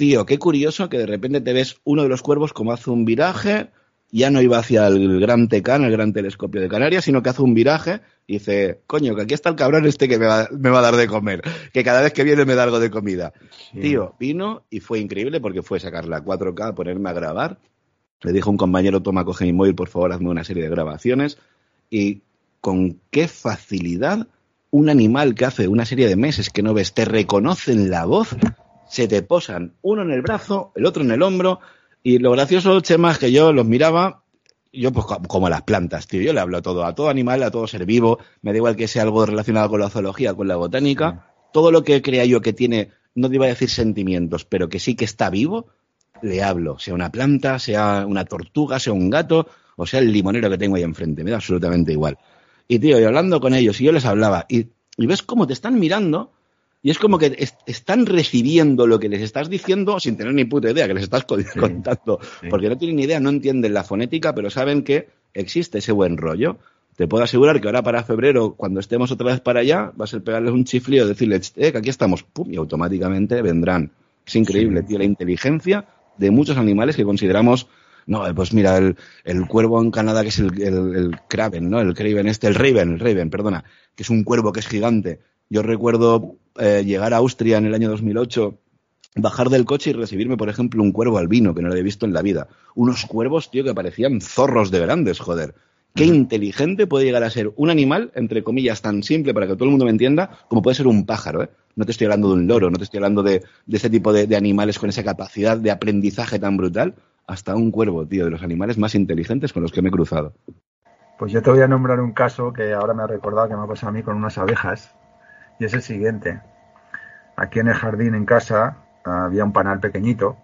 Tío, qué curioso que de repente te ves uno de los cuervos como hace un viraje, ya no iba hacia el gran Tecán, el gran telescopio de Canarias, sino que hace un viraje y dice, coño, que aquí está el cabrón este que me va, a dar de comer, que cada vez que viene me da algo de comida. Tío, vino y fue increíble porque fue sacar la 4K, ponerme a grabar. Le dijo un compañero, toma, coge mi móvil, por favor, hazme una serie de grabaciones. Y con qué facilidad un animal que hace una serie de meses que no ves te reconoce en la voz se te posan uno en el brazo, el otro en el hombro, y lo gracioso, Chema, es que yo los miraba, yo pues como las plantas, tío, yo le hablo a todo, a todo animal, a todo ser vivo, me da igual que sea algo relacionado con la zoología, con la botánica, todo lo que crea yo que tiene, no te iba a decir sentimientos, pero que sí que está vivo, le hablo, sea una planta, sea una tortuga, sea un gato, o sea el limonero que tengo ahí enfrente, me da absolutamente igual. Y tío, y hablando con ellos, y yo les hablaba, y, y ves cómo te están mirando, y es como que están recibiendo lo que les estás diciendo sin tener ni puta idea que les estás contando. Porque no tienen ni idea, no entienden la fonética, pero saben que existe ese buen rollo. Te puedo asegurar que ahora para febrero, cuando estemos otra vez para allá, va a ser pegarles un chiflío, decirles, eh, que aquí estamos, pum, y automáticamente vendrán. Es increíble, tío, la inteligencia de muchos animales que consideramos No, eh, pues mira, el, el cuervo en Canadá, que es el, el, el Kraven, ¿no? El Kraven este, el Raven, el Raven, perdona, que es un cuervo que es gigante. Yo recuerdo eh, llegar a Austria en el año 2008 bajar del coche y recibirme, por ejemplo, un cuervo albino que no lo había visto en la vida. Unos cuervos, tío, que parecían zorros de grandes, joder. Qué inteligente puede llegar a ser un animal, entre comillas, tan simple para que todo el mundo me entienda, como puede ser un pájaro, ¿eh? No te estoy hablando de un loro, no te estoy hablando de, de ese tipo de, de, animales con esa capacidad de aprendizaje tan brutal, hasta un cuervo, tío, de los animales más inteligentes con los que me he cruzado. Pues yo te voy a nombrar un caso que ahora me ha recordado que me ha pasado a mí con unas abejas, y es el siguiente. Aquí en el jardín, en casa, había un panal pequeñito.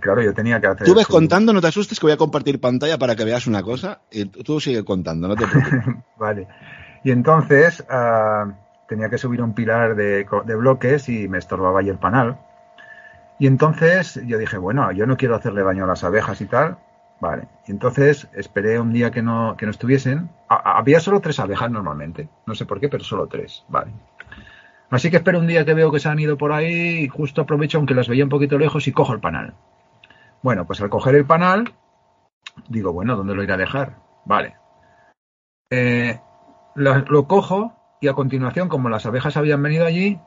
Claro, yo tenía que hacer. Tú ves su... contando, no te asustes que voy a compartir pantalla para que veas una cosa y tú sigue contando, no te preocupes. vale. Y entonces uh, tenía que subir un pilar de, de, bloques y me estorbaba ahí el panal. Y entonces yo dije, bueno, yo no quiero hacerle daño a las abejas y tal. Vale. Y entonces esperé un día que no, que no estuviesen. A, había solo tres abejas normalmente. No sé por qué, pero solo tres. Vale. Así que espero un día que veo que se han ido por ahí y justo aprovecho, aunque las veía un poquito lejos, y cojo el panal. Bueno, pues al coger el panal, digo, bueno, ¿dónde lo iré a dejar? Vale. Eh, lo, cojo y a continuación, como las abejas habían venido allí,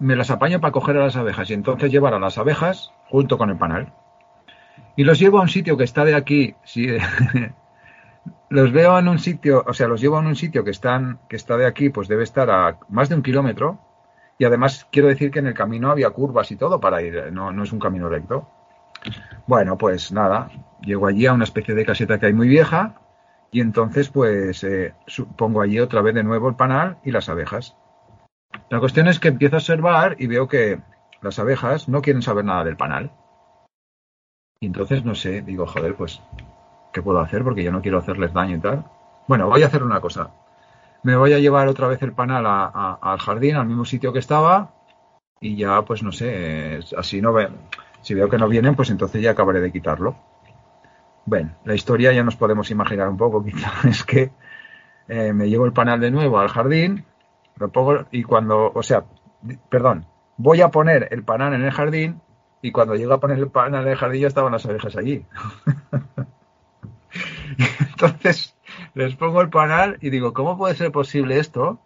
me las apaño para coger a las abejas y entonces llevar a las abejas junto con el panal. Y los llevo a un sitio que está de aquí, los veo en un sitio, o sea, los llevo a un sitio que están, que está de aquí, pues debe estar a más de un kilómetro, y además quiero decir que en el camino había curvas y todo para ir, no, no es un camino recto. Bueno, pues nada, llego allí a una especie de caseta que hay muy vieja y entonces pues eh, pongo allí otra vez de nuevo el panal y las abejas. La cuestión es que empiezo a observar y veo que las abejas no quieren saber nada del panal. Y entonces no sé, digo, joder, pues, ¿qué puedo hacer? Porque yo no quiero hacerles daño y tal. Bueno, voy a hacer una cosa me voy a llevar otra vez el panal a, al jardín, al mismo sitio que estaba, y ya, pues no sé, así no ve. Si veo que no vienen, pues entonces ya acabaré de quitarlo. Bueno, la historia ya nos podemos imaginar un poco, quizás es que eh, me llevo el panal de nuevo al jardín, lo pongo y cuando, o sea, perdón, voy a poner el panal en el jardín y cuando llego a poner el panal en el jardín ya estaban las abejas allí. entonces, les pongo el panal y digo, ¿cómo puede ser posible esto?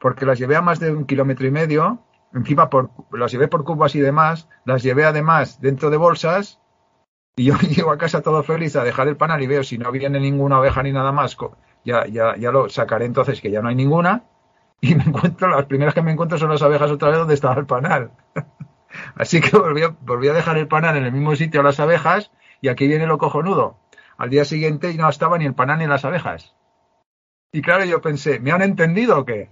Porque las llevé a más de un kilómetro y medio, encima por, las llevé por cubas y demás, las llevé además dentro de bolsas y yo llego a casa todo feliz a dejar el panal y veo si no viene ninguna oveja ni nada más, ya, ya, ya lo sacaré entonces que ya no hay ninguna y me encuentro, las primeras que me encuentro son las abejas otra vez donde estaba el panal. Así que volví a, volví a dejar el panal en el mismo sitio a las abejas y aquí viene lo cojonudo al día siguiente no estaba ni el panal ni las abejas. Y claro, yo pensé, ¿me han entendido o qué?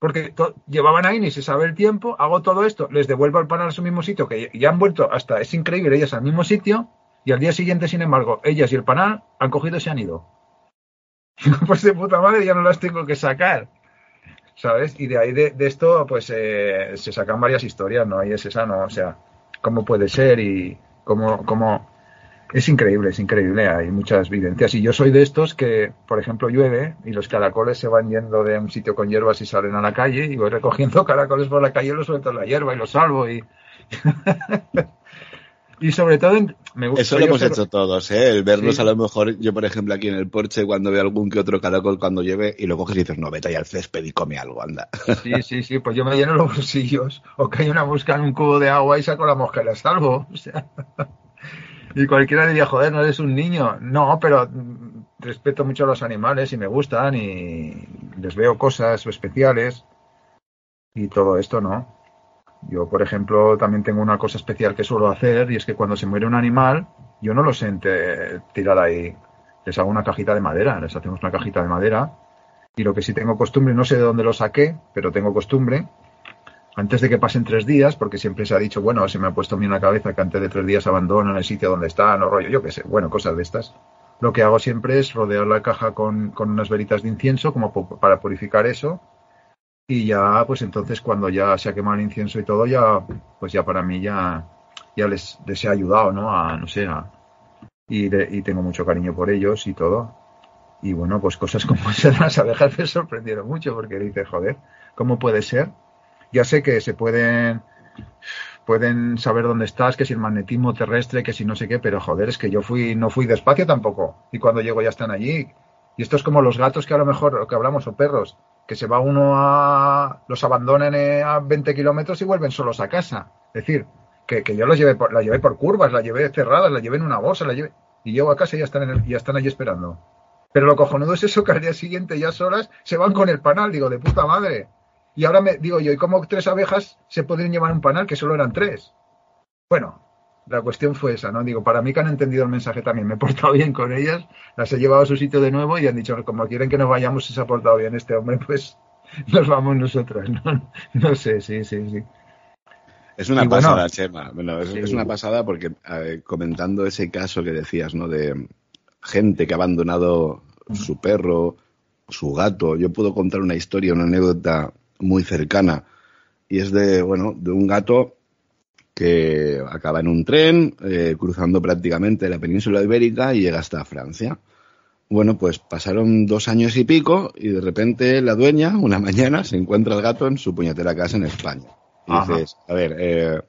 Porque llevaban ahí ni se sabe el tiempo, hago todo esto, les devuelvo el panal a su mismo sitio, que ya han vuelto hasta, es increíble, ellas al mismo sitio, y al día siguiente, sin embargo, ellas y el panal han cogido y se han ido. pues de puta madre ya no las tengo que sacar. ¿Sabes? Y de ahí de, esto, pues eh, se sacan varias historias, ¿no? Y es esa, ¿no? O sea, cómo puede ser y cómo, cómo, es increíble, es increíble, hay muchas vivencias. Y yo soy de estos que, por ejemplo, llueve y los caracoles se van yendo de un sitio con hierbas y salen a la calle y voy recogiendo caracoles por la calle y los suelto en la hierba y los salvo y... y sobre todo me gusta... Eso lo hemos ser... hecho todos, ¿eh? El verlos sí. a lo mejor, yo por ejemplo aquí en el porche cuando veo algún que otro caracol cuando llueve y lo coges y dices, no, vete ahí al césped y come algo, anda. Sí, sí, sí, pues yo me lleno los bolsillos o que hay una mosca en un cubo de agua y saco la mosca y la salvo. O sea... Y cualquiera diría, joder, no eres un niño. No, pero respeto mucho a los animales y me gustan y les veo cosas especiales y todo esto, ¿no? Yo, por ejemplo, también tengo una cosa especial que suelo hacer y es que cuando se muere un animal, yo no lo sé tirar ahí. Les hago una cajita de madera, les hacemos una cajita de madera y lo que sí tengo costumbre, no sé de dónde lo saqué, pero tengo costumbre, antes de que pasen tres días, porque siempre se ha dicho, bueno, se me ha puesto a mí en la cabeza que antes de tres días abandonan el sitio donde están, o rollo, yo qué sé, bueno, cosas de estas. Lo que hago siempre es rodear la caja con, con unas veritas de incienso, como para purificar eso, y ya, pues entonces cuando ya se ha quemado el incienso y todo, ya, pues ya para mí ya, ya les, les he ayudado, ¿no? A, no sé, a, y, de, y tengo mucho cariño por ellos y todo. Y bueno, pues cosas como esas las abejas me sorprendieron mucho porque dice, joder, ¿cómo puede ser? Ya sé que se pueden, pueden saber dónde estás, que si el magnetismo terrestre, que si no sé qué, pero joder, es que yo fui, no fui despacio tampoco. Y cuando llego ya están allí. Y esto es como los gatos que a lo mejor, lo que hablamos, o perros, que se va uno a, los abandonan eh, a 20 kilómetros y vuelven solos a casa. Es decir, que, yo los llevé por, la llevé por curvas, la llevé cerradas, la llevé en una bolsa, la llevé, y llego a casa y ya están, en ya están allí esperando. Pero lo cojonudo es eso que al día siguiente ya solas se van con el panal, digo, de puta madre. Y ahora me digo yo, ¿y cómo tres abejas se podrían llevar un panal que solo eran tres? Bueno, la cuestión fue esa, ¿no? Digo, para mí que han entendido el mensaje también, me he portado bien con ellas, las he llevado a su sitio de nuevo y han dicho, como quieren que nos vayamos, si se ha portado bien este hombre, pues nos vamos nosotras, ¿no? No sé, sí, sí, sí. Es una pasada, Chema. Bueno, es, una pasada porque comentando ese caso que decías, ¿no? De gente que ha abandonado su perro, su gato. Yo puedo contar una historia, una anécdota muy cercana. Y es de, bueno, de un gato que acaba en un tren, eh, cruzando prácticamente la península ibérica y llega hasta Francia. Bueno, pues pasaron dos años y pico y de repente la dueña, una mañana, se encuentra el gato en su puñetera casa en España. Y dices, a ver, eh,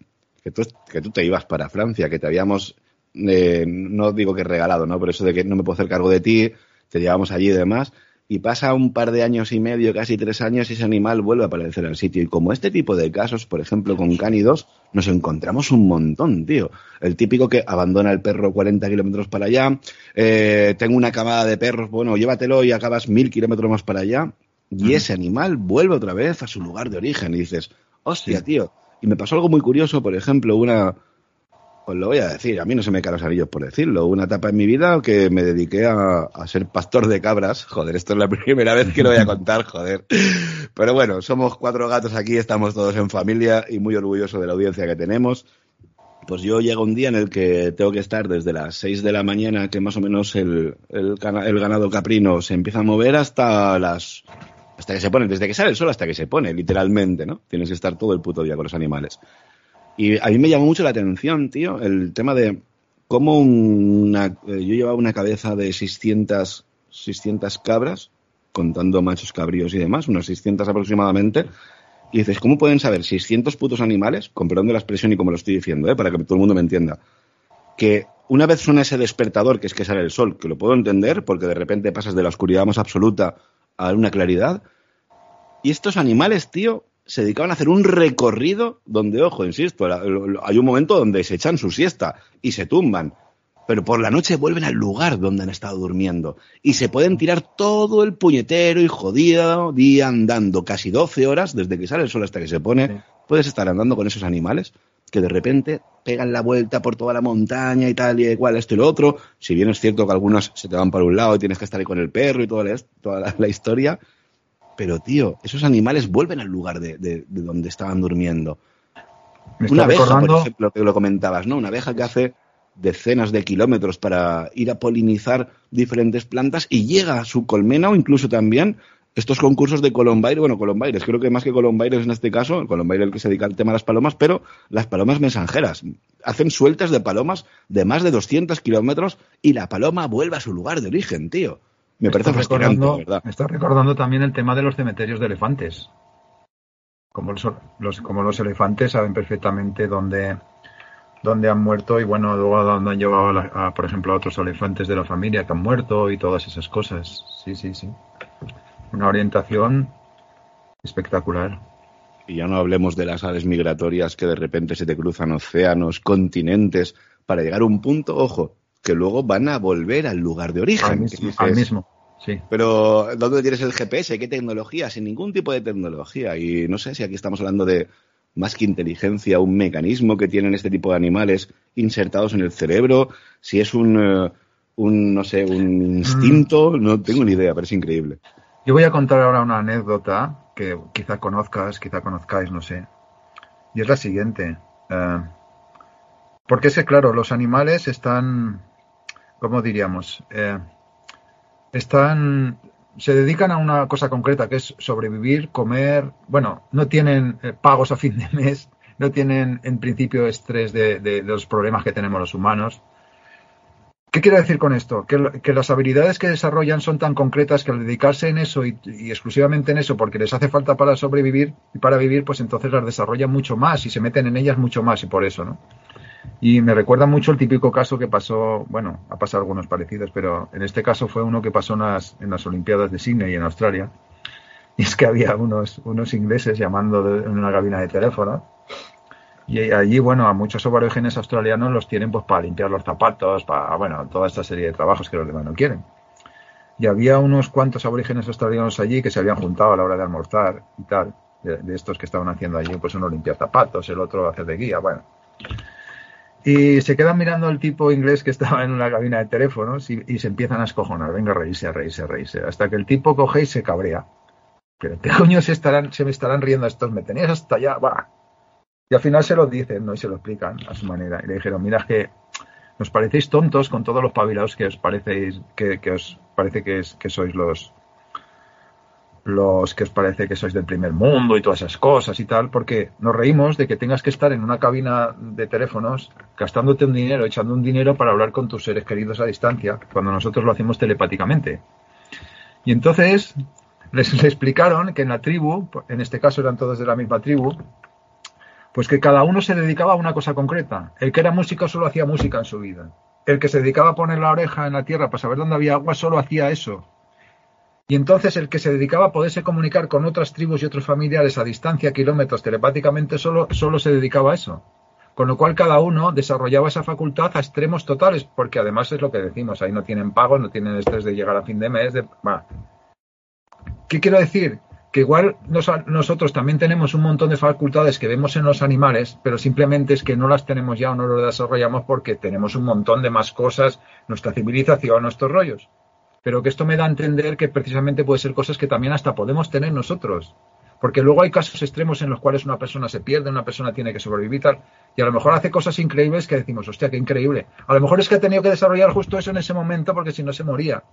que, tú, que tú te ibas para Francia, que te habíamos, eh, no digo que regalado, ¿no? Por eso de que no me puedo hacer cargo de ti, te llevamos allí y demás y pasa un par de años y medio, casi tres años, y ese animal vuelve a aparecer al sitio. Y como este tipo de casos, por ejemplo, con cánidos, nos encontramos un montón, tío. El típico que abandona el perro 40 kilómetros para allá, eh, tengo una camada de perros, bueno, llévatelo y acabas mil kilómetros más para allá, y ese animal vuelve otra vez a su lugar de origen. Y dices, hostia, tío. Y me pasó algo muy curioso, por ejemplo, una, pues lo voy a decir, a mí no se me caen los anillos por decirlo. Una etapa en mi vida que me dediqué a, ser pastor de cabras. Joder, esto es la primera vez que lo voy a contar, joder. Pero bueno, somos cuatro gatos aquí, estamos todos en familia y muy orgulloso de la audiencia que tenemos. Pues yo llego un día en el que tengo que estar desde las seis de la mañana, que más o menos el, el, el ganado caprino se empieza a mover hasta las hasta que se pone, desde que sale el sol hasta que se pone, literalmente, ¿no? Tienes que estar todo el puto día con los animales. Y a mí me llamó mucho la atención, tío, el tema de cómo una, eh, yo llevaba una cabeza de 600, 600 cabras, contando machos cabríos y demás, unas 600 aproximadamente, y dices, ¿cómo pueden saber 600 putos animales, con perdón de la expresión y como lo estoy diciendo, eh, para que todo el mundo me entienda, que una vez suena ese despertador, que es que sale el sol, que lo puedo entender, porque de repente pasas de la oscuridad más absoluta a una claridad, y estos animales, tío, se dedicaban a hacer un recorrido donde, ojo, insisto, hay un momento donde se echan su siesta y se tumban, pero por la noche vuelven al lugar donde han estado durmiendo y se pueden tirar todo el puñetero y jodido día andando, casi 12 horas, desde que sale el sol hasta que se pone, puedes estar andando con esos animales que de repente pegan la vuelta por toda la montaña y tal y igual esto y lo otro, si bien es cierto que algunos se te van para un lado y tienes que estar ahí con el perro y toda toda la historia, pero, tío, esos animales vuelven al lugar de, donde estaban durmiendo. Una abeja, por ejemplo, que lo comentabas, ¿no? Una abeja que hace decenas de kilómetros para ir a polinizar diferentes plantas y llega a su colmena o incluso también estos concursos de colombaires, bueno, colombaires, creo que más que colombaires en este caso, el colombaire el que se dedica al tema de las palomas, pero las palomas mensajeras. Hacen sueltas de palomas de más de 200 kilómetros y la paloma vuelve a su lugar de origen, tío. Me parece fascinante, ¿verdad? Me está recordando también el tema de los cementerios de elefantes. Como los, como los elefantes saben perfectamente dónde, dónde han muerto y bueno, luego dónde han llevado, a, por ejemplo, a otros elefantes de la familia que han muerto y todas esas cosas. Sí, sí, sí. Una orientación espectacular. Y ya no hablemos de las aves migratorias que de repente se te cruzan océanos, continentes, para llegar a un punto, ojo, que luego van a volver al lugar de origen. Al mismo. Sí. Pero, ¿dónde tienes el GPS? ¿Qué tecnología? Sin ningún tipo de tecnología. Y no sé si aquí estamos hablando de más que inteligencia, un mecanismo que tienen este tipo de animales insertados en el cerebro, si es un, eh, un no sé, un instinto, mm. no tengo ni idea, pero es increíble. Yo voy a contar ahora una anécdota que quizá conozcas, quizá conozcáis, no sé. Y es la siguiente. Eh, porque es que, claro, los animales están, ¿cómo diríamos? Eh, están se dedican a una cosa concreta que es sobrevivir, comer, bueno, no tienen eh, pagos a fin de mes, no tienen en principio estrés de, los problemas que tenemos los humanos. ¿Qué quiero decir con esto? Que, las habilidades que desarrollan son tan concretas que al dedicarse en eso y, exclusivamente en eso, porque les hace falta para sobrevivir y para vivir, pues entonces las desarrollan mucho más y se meten en ellas mucho más y por eso, ¿no? Y me recuerda mucho el típico caso que pasó, bueno, ha pasado algunos parecidos, pero en este caso fue uno que pasó en las, en las Olimpiadas de Sydney en Australia. Y es que había unos, unos ingleses llamando en una cabina de teléfono y allí, bueno, a muchos aborígenes australianos los tienen pues para limpiar los zapatos, para, bueno, toda esta serie de trabajos que los demás no quieren. Y había unos cuantos aborígenes australianos allí que se habían juntado a la hora de almorzar y tal, de, estos que estaban haciendo allí, pues uno limpiar zapatos, el otro hacer de guía, bueno. Y se quedan mirando al tipo inglés que estaba en una cabina de teléfonos y, se empiezan a escojonar, venga a reírse, a reírse, reírse, hasta que el tipo coge y se cabrea. Pero ¿qué coño se, estarán, se me estarán riendo estos? Me tenías hasta allá, va. Y al final se lo dicen, ¿no? Y se lo explican a su manera. Y le dijeron, mira, que nos parecéis tontos con todos los pabilados que os parecéis, que, os parece que, es, que sois los, los que os parece que sois del primer mundo y todas esas cosas y tal, porque nos reímos de que tengas que estar en una cabina de teléfonos gastándote un dinero, echando un dinero para hablar con tus seres queridos a distancia, cuando nosotros lo hacemos telepáticamente. Y entonces les, explicaron que en la tribu, en este caso eran todos de la misma tribu, pues que cada uno se dedicaba a una cosa concreta. El que era músico solo hacía música en su vida. El que se dedicaba a poner la oreja en la tierra para saber dónde había agua solo hacía eso. Y entonces el que se dedicaba a poderse comunicar con otras tribus y otros familiares a distancia, kilómetros, telepáticamente, solo, solo se dedicaba a eso. Con lo cual cada uno desarrollaba esa facultad a extremos totales, porque además es lo que decimos, ahí no tienen pago, no tienen estrés de llegar a fin de mes. De... ¿Qué quiero decir? que igual nosotros también tenemos un montón de facultades que vemos en los animales, pero simplemente es que no las tenemos ya o no lo desarrollamos porque tenemos un montón de más cosas, nuestra civilización, nuestros rollos. Pero que esto me da a entender que precisamente puede ser cosas que también hasta podemos tener nosotros. Porque luego hay casos extremos en los cuales una persona se pierde, una persona tiene que sobrevivir tal, y a lo mejor hace cosas increíbles que decimos, hostia, qué increíble. A lo mejor es que ha tenido que desarrollar justo eso en ese momento porque si no se moría.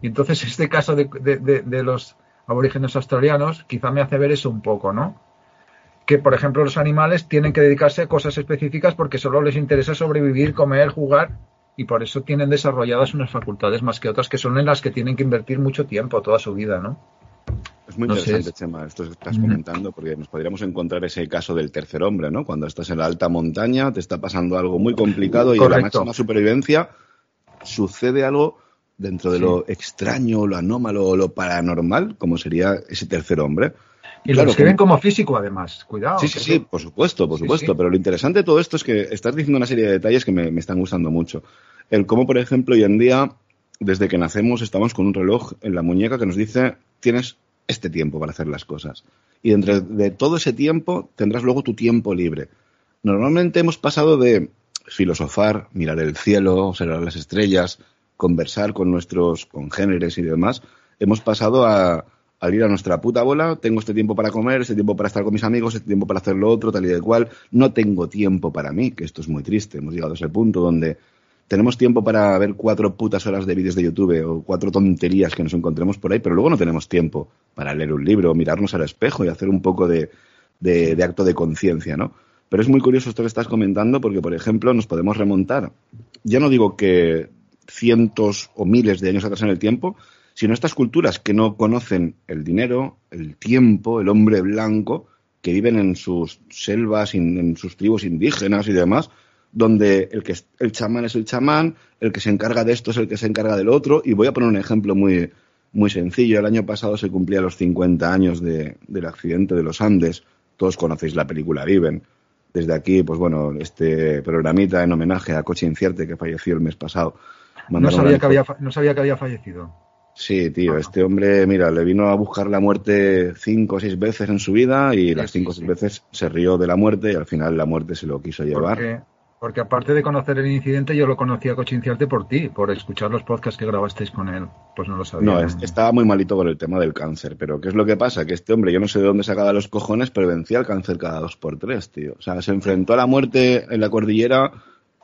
Y entonces este caso de los aborígenes australianos, quizá me hace ver eso un poco, ¿no? Que, por ejemplo, los animales tienen que dedicarse a cosas específicas porque solo les interesa sobrevivir, comer, jugar, y por eso tienen desarrolladas unas facultades más que otras que son en las que tienen que invertir mucho tiempo, toda su vida, ¿no? Es muy interesante, Chema, esto que estás comentando, porque nos podríamos encontrar ese caso del tercer hombre, ¿no? Cuando estás en la alta montaña, te está pasando algo muy complicado y en la máxima supervivencia sucede algo dentro de lo extraño, lo anómalo, lo paranormal, como sería ese tercer hombre. Y lo escriben como... físico, además. Cuidado. Sí, sí, sí, por supuesto, por supuesto. Pero lo interesante de todo esto es que estás diciendo una serie de detalles que me, están gustando mucho. El cómo, por ejemplo, hoy en día, desde que nacemos, estamos con un reloj en la muñeca que nos dice tienes este tiempo para hacer las cosas. Y dentro de todo ese tiempo tendrás luego tu tiempo libre. Normalmente hemos pasado de filosofar, mirar el cielo, observar las estrellas, conversar con nuestros congéneres y demás, hemos pasado a, ir a nuestra puta bola, tengo este tiempo para comer, este tiempo para estar con mis amigos, este tiempo para hacer lo otro, tal y de cual, no tengo tiempo para mí, que esto es muy triste, hemos llegado a ese punto donde tenemos tiempo para ver cuatro putas horas de vídeos de YouTube o cuatro tonterías que nos encontremos por ahí, pero luego no tenemos tiempo para leer un libro, mirarnos al espejo y hacer un poco de, de acto de conciencia, ¿no? Pero es muy curioso esto que estás comentando porque, por ejemplo, nos podemos remontar. Ya no digo que cientos o miles de años atrás en el tiempo, sino estas culturas que no conocen el dinero, el tiempo, el hombre blanco, que viven en sus selvas, en sus tribus indígenas y demás, donde el que el chamán es el chamán, el que se encarga de esto es el que se encarga del otro, y voy a poner un ejemplo muy, muy sencillo. El año pasado se cumplía los 50 años de, del accidente de los Andes. Todos conocéis la película Viven. Desde aquí, pues bueno, este programita en homenaje a Coche Incierte que falleció el mes pasado. No sabía, que había, no sabía que había fallecido. Sí, tío, este hombre, mira, le vino a buscar la muerte cinco o seis veces en su vida y las cinco o seis veces se rió de la muerte y al final la muerte se lo quiso llevar. Porque, aparte de conocer el incidente, yo lo conocí a Cochinciarte por ti, por escuchar los podcasts que grabasteis con él. Pues no lo sabía. No, estaba muy malito con el tema del cáncer, pero ¿qué es lo que pasa? Que este hombre, yo no sé de dónde sacaba los cojones, pero vencía el cáncer cada dos por tres, tío. O sea, se enfrentó a la muerte en la cordillera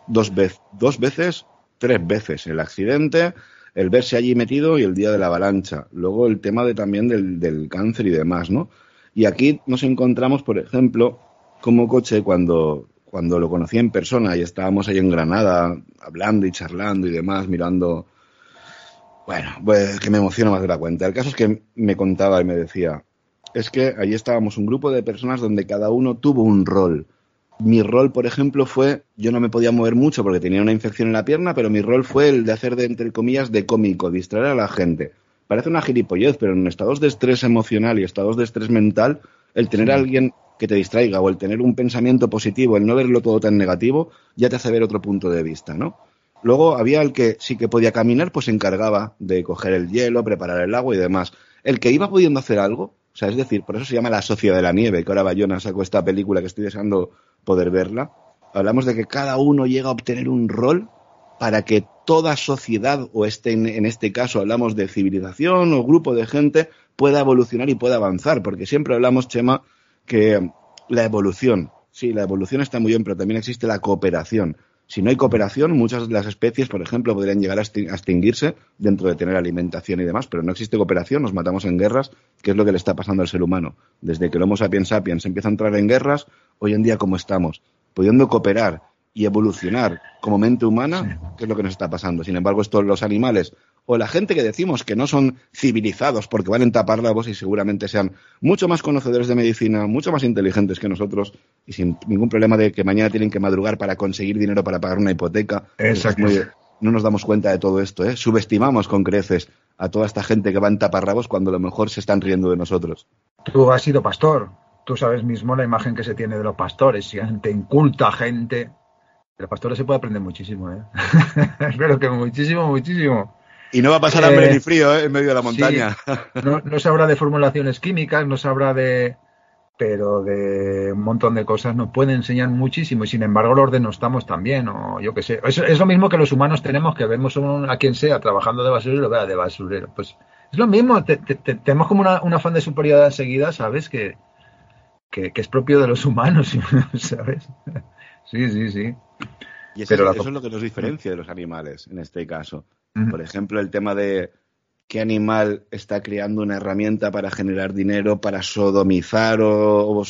dos, veces dos veces tres veces el accidente, el verse allí metido y el día de la avalancha. Luego el tema de, también del, cáncer y demás, ¿no? Y aquí nos encontramos, por ejemplo, como coche cuando cuando lo conocí en persona y estábamos ahí en Granada hablando y charlando y demás, mirando. Bueno, pues que me emociona más de la cuenta. El caso es que me contaba y me decía, es que allí estábamos un grupo de personas donde cada uno tuvo un rol. Mi rol, por ejemplo, fue, yo no me podía mover mucho porque tenía una infección en la pierna, pero mi rol fue el de hacer de, entre comillas, de cómico, distraer a la gente. Parece una gilipollez, pero en estados de estrés emocional y estados de estrés mental, el tener a alguien que te distraiga o el tener un pensamiento positivo, el no verlo todo tan negativo, ya te hace ver otro punto de vista, ¿no? Luego había el que sí que podía caminar, pues se encargaba de coger el hielo, preparar el agua y demás. El que iba pudiendo hacer algo, o sea, es decir, por eso se llama La Sociedad de la Nieve, que ahora Bayona sacó esta película que estoy deseando poder verla. Hablamos de que cada uno llega a obtener un rol para que toda sociedad, o este, en este caso hablamos de civilización o grupo de gente, pueda evolucionar y pueda avanzar, porque siempre hablamos, Chema, que la evolución, sí, la evolución está muy bien, pero también existe la cooperación. Si no hay cooperación, muchas de las especies, por ejemplo, podrían llegar a extinguirse dentro de tener alimentación y demás, pero no existe cooperación, nos matamos en guerras, que es lo que le está pasando al ser humano. Desde que el Homo sapiens sapiens empieza a entrar en guerras, hoy en día como estamos, pudiendo cooperar y evolucionar como mente humana, ¿qué es lo que nos está pasando? Sin embargo, estos los animales o la gente que decimos que no son civilizados porque van en tapar la voz y seguramente sean mucho más conocedores de medicina, mucho más inteligentes que nosotros y sin ningún problema de que mañana tienen que madrugar para conseguir dinero para pagar una hipoteca. Exacto. no nos damos cuenta de todo esto, ¿eh? Subestimamos con creces a toda esta gente que va en taparrabos cuando a lo mejor se están riendo de nosotros. Tú has sido pastor. Tú sabes mismo la imagen que se tiene de los pastores, gente inculta, gente de los pastores se puede aprender muchísimo, ¿eh? Espero que muchísimo, muchísimo. Y no va a pasar hambre eh, ni frío ¿eh? en medio de la montaña. no, no se habla de formulaciones químicas, no se habla de. Pero de un montón de cosas nos puede enseñar muchísimo y sin embargo los denostamos también, o yo qué sé. Es, es, lo mismo que los humanos tenemos, que vemos a quien sea trabajando de basurero y lo vea de basurero. Pues es lo mismo, tenemos como una, un afán de superioridad enseguida, ¿sabes? Que, que, que es propio de los humanos, ¿sabes? Sí, sí, sí. Y eso, es lo que nos diferencia de los animales en este caso. Por ejemplo, el tema de qué animal está creando una herramienta para generar dinero, para sodomizar o,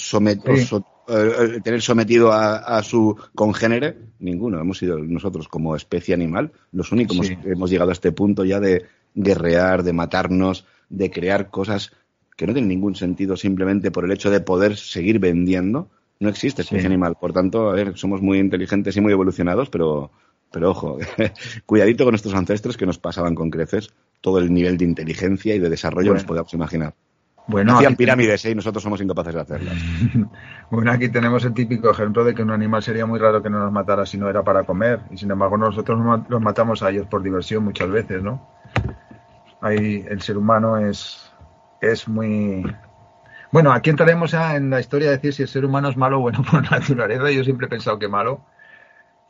eh, tener sometido a, su congénere. Ninguno. Hemos sido nosotros como especie animal los únicos que hemos llegado a este punto ya de guerrear, de matarnos, de crear cosas que no tienen ningún sentido simplemente por el hecho de poder seguir vendiendo no existe especie animal. Por tanto, a ver, somos muy inteligentes y muy evolucionados, pero, pero ojo, cuidadito con nuestros ancestros que nos pasaban con creces todo el nivel de inteligencia y de desarrollo que nos podemos imaginar. Bueno, Hacían pirámides ¿eh? y nosotros somos incapaces de hacerlas. bueno, aquí tenemos el típico ejemplo de que un animal sería muy raro que no nos matara si no era para comer. Y sin embargo, nosotros los matamos a ellos por diversión muchas veces, ¿no? Ahí el ser humano es, es muy, bueno, aquí entraremos en la historia de decir si el ser humano es malo o bueno por naturaleza. Yo siempre he pensado que malo.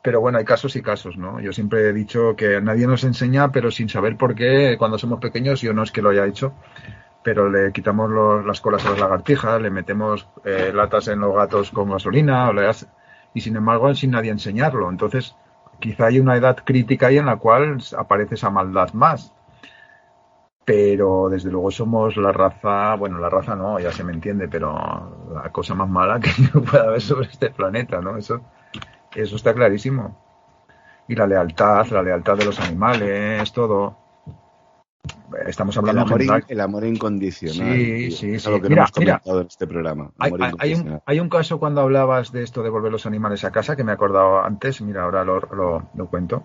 Pero bueno, hay casos y casos, ¿no? Yo siempre he dicho que nadie nos enseña, pero sin saber por qué, cuando somos pequeños, yo no es que lo haya hecho, pero le quitamos las colas a las lagartijas, le metemos eh, latas en los gatos con gasolina, y sin embargo, sin nadie enseñarlo. Entonces, quizá hay una edad crítica ahí en la cual aparece esa maldad más pero desde luego somos la raza, bueno, la raza no, ya se me entiende, pero la cosa más mala que pueda haber sobre este planeta, ¿no? Eso, eso está clarísimo. Y la lealtad, la lealtad de los animales, todo. Estamos hablando el amor, el amor incondicional. Sí, sí, es lo que hemos comentado en este programa. Hay, un, hay, un, caso cuando hablabas de esto de volver los animales a casa que me he acordado antes, mira, ahora lo, lo, lo cuento.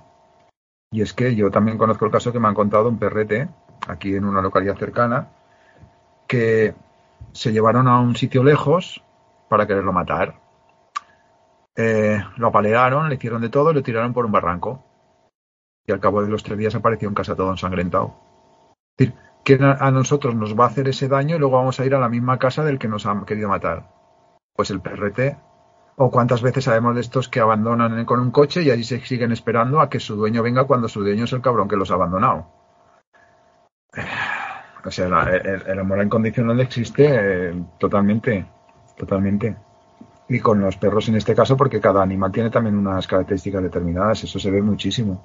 Y es que yo también conozco el caso que me han contado un perrete aquí en una localidad cercana, que se llevaron a un sitio lejos para quererlo matar. Eh, lo apalearon, le hicieron de todo y lo tiraron por un barranco. Y al cabo de los tres días apareció en casa todo ensangrentado. Es decir, ¿quién a nosotros nos va a hacer ese daño y luego vamos a ir a la misma casa del que nos ha querido matar? Pues el perrete. O cuántas veces sabemos de estos que abandonan con un coche y allí se siguen esperando a que su dueño venga cuando su dueño es el cabrón que los ha abandonado. O sea, el, amor incondicional existe eh, totalmente, totalmente. Y con los perros en este caso, porque cada animal tiene también unas características determinadas, eso se ve muchísimo.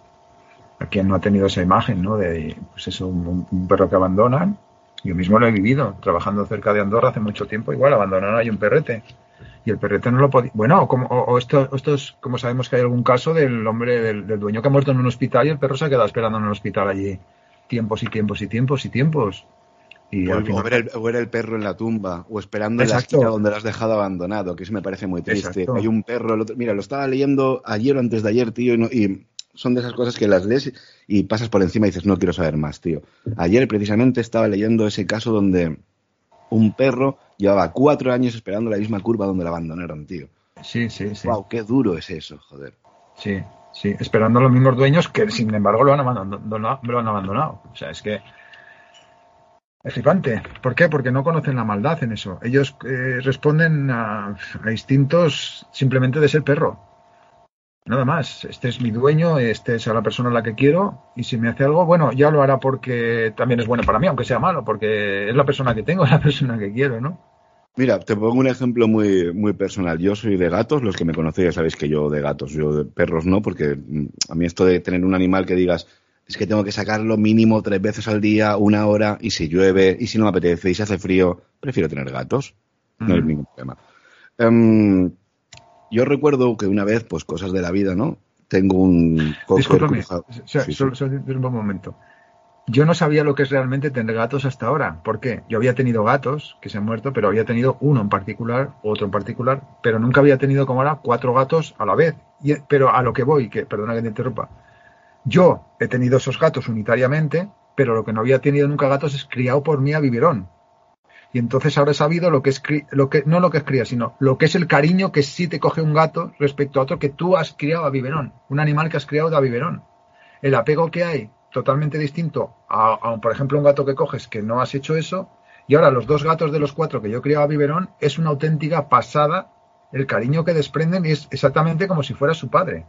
A quien no ha tenido esa imagen, ¿no? De, pues eso, un, perro que abandonan. Yo mismo lo he vivido, trabajando cerca de Andorra hace mucho tiempo, igual abandonaron ahí un perrete. y el perrete no lo podía. Bueno, como, o, esto, esto es como sabemos que hay algún caso del hombre, del, dueño que ha muerto en un hospital y el perro se ha quedado esperando en el hospital allí tiempos y tiempos y tiempos y tiempos. Y o, ver el, el, perro en la tumba, o esperando en la esquina donde lo has dejado abandonado, que eso me parece muy triste. Hay un perro, mira, lo estaba leyendo ayer o antes de ayer, tío, y, son de esas cosas que las lees y pasas por encima y dices, no quiero saber más, tío. Ayer precisamente estaba leyendo ese caso donde un perro llevaba cuatro años esperando la misma curva donde la abandonaron, tío. Sí, sí, sí. Wow, qué duro es eso, joder. Sí, sí, esperando los mismos dueños que sin embargo lo han abandonado. Lo han abandonado. O sea, es que es flipante. ¿Por qué? Porque no conocen la maldad en eso. Ellos eh, responden a, a, instintos simplemente de ser perro. Nada más. Este es mi dueño, este es a la persona a la que quiero y si me hace algo, bueno, ya lo hará porque también es bueno para mí, aunque sea malo, porque es la persona que tengo, es la persona que quiero, ¿no? Mira, te pongo un ejemplo muy, muy personal. Yo soy de gatos, los que me conocéis ya sabéis que yo de gatos, yo de perros no, porque mm, a mí esto de tener un animal que digas, es que tengo que sacarlo mínimo tres veces al día, una hora, y si llueve, y si no me apetece, y si hace frío, prefiero tener gatos. No hay ningún problema. Em, yo recuerdo que una vez, pues cosas de la vida, ¿no? Tengo un... Discúlpame, o sea, solo, un momento. Yo no sabía lo que es realmente tener gatos hasta ahora. ¿Por qué? Yo había tenido gatos que se han muerto, pero había tenido uno en particular, otro en particular, pero nunca había tenido como ahora cuatro gatos a la vez. Pero a lo que voy, que perdona que te interrumpa. Yo he tenido esos gatos unitariamente, pero lo que no había tenido nunca gatos es criado por mí a biberón. Y entonces ahora he sabido lo que es, lo que, no lo que es cría, sino lo que es el cariño que sí te coge un gato respecto a otro que tú has criado a biberón, un animal que has criado a biberón. El apego que hay, totalmente distinto a, por ejemplo, un gato que coges que no has hecho eso, y ahora los dos gatos de los cuatro que yo criaba a biberón, es una auténtica pasada el cariño que desprenden y es exactamente como si fuera su padre.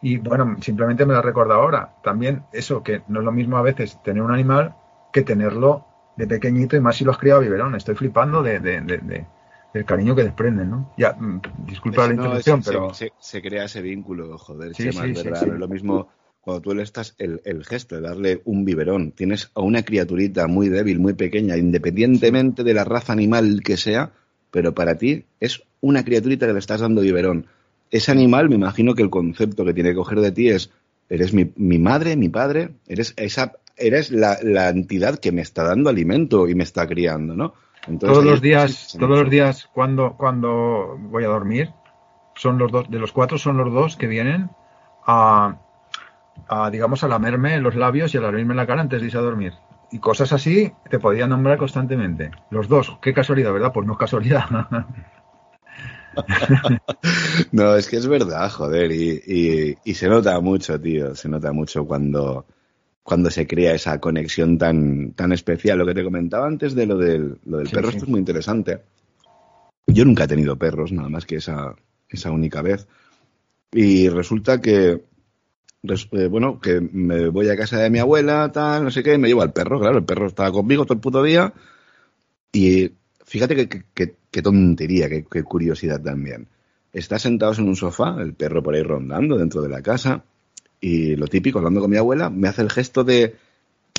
Y bueno, simplemente me lo recuerdo ahora. También eso, que no es lo mismo a veces tener un animal que tenerlo de pequeñito y más si lo has criado a biberón. Estoy flipando de, del cariño que desprenden, ¿no? Ya, mm, disculpa la interrupción, pero... Se, crea ese vínculo, joder, sí, sí, verdad. es lo mismo cuando tú le estás el, el, gesto de darle un biberón. Tienes a una criaturita muy débil, muy pequeña, independientemente de la raza animal que sea, pero para ti es una criaturita que le estás dando biberón. Ese animal, me imagino que el concepto que tiene que coger de ti es, eres mi, mi madre, mi padre, eres esa eres la, la, entidad que me está dando alimento y me está criando, ¿no? todos los días, todos los días cuando, cuando voy a dormir, son los dos, de los cuatro son los dos que vienen a, a digamos, a lamerme los labios y a lamerme la cara antes de irse a dormir. Y cosas así te podía nombrar constantemente. Los dos, qué casualidad, ¿verdad? Pues no es casualidad. no, es que es verdad, joder, y, y, y se nota mucho, tío, se nota mucho cuando, cuando se crea esa conexión tan, tan especial. Lo que te comentaba antes de lo del, lo del perro, esto es muy interesante. Yo nunca he tenido perros, nada más que esa, esa única vez. Y resulta que, eh, bueno, que me voy a casa de mi abuela, tal, no sé qué, y me llevo al perro, claro, el perro estaba conmigo todo el puto día. Y fíjate qué tontería, qué curiosidad también. Está sentados en un sofá, el perro por ahí rondando dentro de la casa, y lo típico, hablando con mi abuela, me hace el gesto de,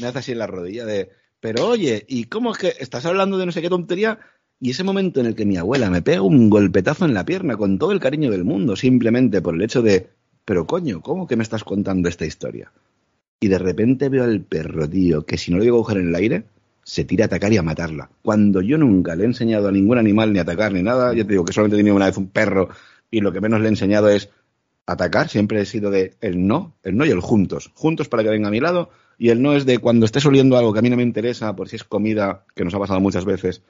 me hace así en la rodilla de, pero oye, ¿y cómo es que estás hablando de no sé qué tontería? Y ese momento en el que mi abuela me pega un golpetazo en la pierna con todo el cariño del mundo, simplemente por el hecho de, pero coño, ¿cómo que me estás contando esta historia? Y de repente veo al perro, tío, que si no lo digo coger en el aire, se tira a atacar y a matarla. Cuando yo nunca le he enseñado a ningún animal ni a atacar ni nada, yo te digo que solamente he tenido una vez un perro y lo que menos le he enseñado es atacar siempre he sido de el no, el no y el juntos. Juntos para que venga a mi lado y el no es de cuando estés oliendo algo que a mí no me interesa, por si es comida, que nos ha pasado muchas veces,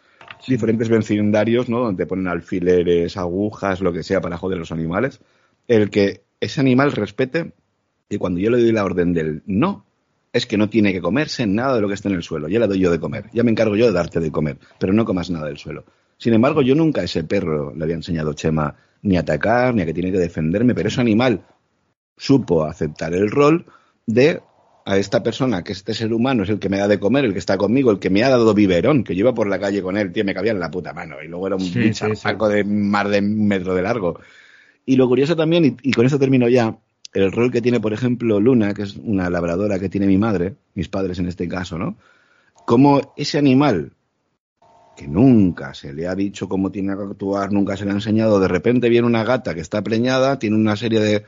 diferentes vecindarios, ¿no? Donde ponen alfileres, agujas, lo que sea para joder a los animales. El que ese animal respete y cuando yo le doy la orden del no, es que no tiene que comerse nada de lo que esté en el suelo. Ya le doy yo de comer. Ya me encargo yo de darte de comer, pero no comas nada del suelo. Sin embargo, yo nunca a ese perro le había enseñado Chema ni atacar, ni a que tiene que defenderme, pero ese animal supo aceptar el rol de a esta persona, que este ser humano es el que me da de comer, el que está conmigo, el que me ha dado biberón, que yo iba por la calle con él, tío, me cabía en la puta mano, y luego era un sí, de más de un metro de largo. Y lo curioso también, y, con esto termino ya, el rol que tiene, por ejemplo, Luna, que es una labradora que tiene mi madre, mis padres en este caso, ¿no? Como ese animal que nunca se le ha dicho cómo tiene que actuar, nunca se le ha enseñado. De repente viene una gata que está preñada, tiene una serie de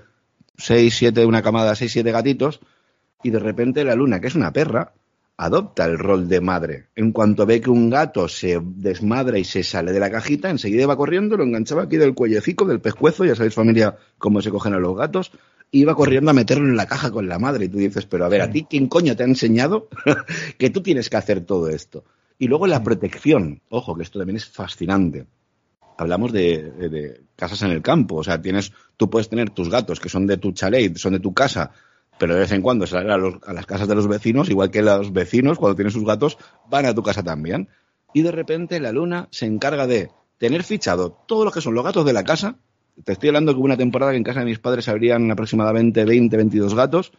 seis, siete, una camada seis, siete gatitos, y de repente la luna, que es una perra, adopta el rol de madre. En cuanto ve que un gato se desmadra y se sale de la cajita, enseguida va corriendo, lo enganchaba aquí del cuellecico, del pescuezo, ya sabéis familia cómo se cogen a los gatos, iba corriendo a meterlo en la caja con la madre. Y tú dices, pero a ver, ¿a ti quién coño te ha enseñado que tú tienes que hacer todo esto? Y luego la protección, ojo, que esto también es fascinante. Hablamos de, de, casas en el campo, o sea, tienes, tú puedes tener tus gatos que son de tu chalet, son de tu casa, pero de vez en cuando salen a, los, a las casas de los vecinos, igual que los vecinos, cuando tienen sus gatos, van a tu casa también. Y de repente la luna se encarga de tener fichado todo lo que son los gatos de la casa, te estoy hablando que hubo una temporada que en casa de mis padres habrían aproximadamente 20, 22 gatos.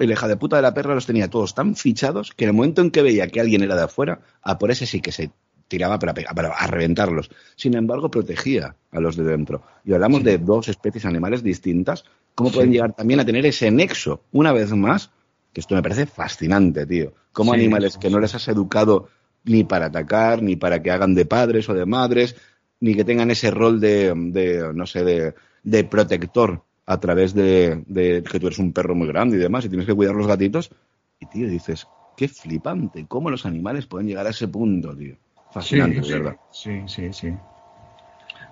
Y la hija de puta de la perra los tenía todos tan fichados que en el momento en que veía que alguien era de afuera, a por ese sí que se tiraba para, para a reventarlos. Sin embargo, protegía a los de dentro. Y hablamos sí. de dos especies animales distintas, cómo pueden sí. llegar también a tener ese nexo, una vez más, que esto me parece fascinante, tío. Como sí, animales que no les has educado ni para atacar, ni para que hagan de padres o de madres, ni que tengan ese rol de, de no sé, de, de, protector a través de, de, que tú eres un perro muy grande y demás y tienes que cuidar los gatitos. Y, tío, dices, qué flipante, cómo los animales pueden llegar a ese punto, tío. Fascinante, sí, ¿verdad? Sí, sí, sí.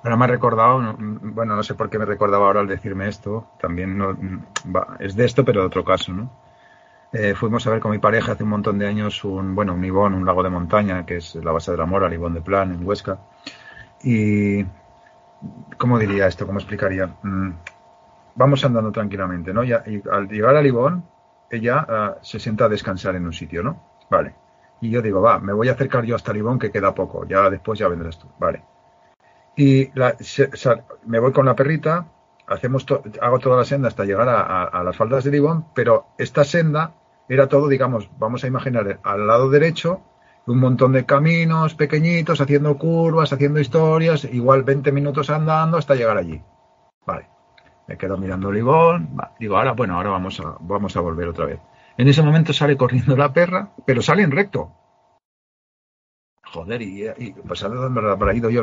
Ahora me ha recordado, bueno, no sé por qué me recordaba ahora al decirme esto, también no, va, es de esto, pero de otro caso, ¿no? Eh, fuimos a ver con mi pareja hace un montón de años un, bueno, un Ibón, un lago de montaña, que es la base de la Mora, el Ibón de Plan, en Huesca. Y, ¿cómo diría esto? ¿Cómo explicaría? Mm, vamos andando tranquilamente, ¿no? Y, y, al llegar al Ibón, ella uh, se sienta a descansar en un sitio, ¿no? Vale. Y yo digo, va, me voy a acercar yo hasta el Ibón, que queda poco, ya después ya vendrás tú, vale. Y la, se, me voy con la perrita, hacemos to, hago toda la senda hasta llegar a, las faldas del Ibón, pero esta senda era todo, digamos, vamos a imaginar, al lado derecho, un montón de caminos pequeñitos, haciendo curvas, haciendo historias, igual 20 minutos andando hasta llegar allí. Vale. Me quedo mirando el Ibón, digo, ahora, bueno, ahora vamos a, vamos a volver otra vez. En ese momento sale corriendo la perra, pero sale en recto. Joder, y, y pues ¿a dónde habrá ido? Yo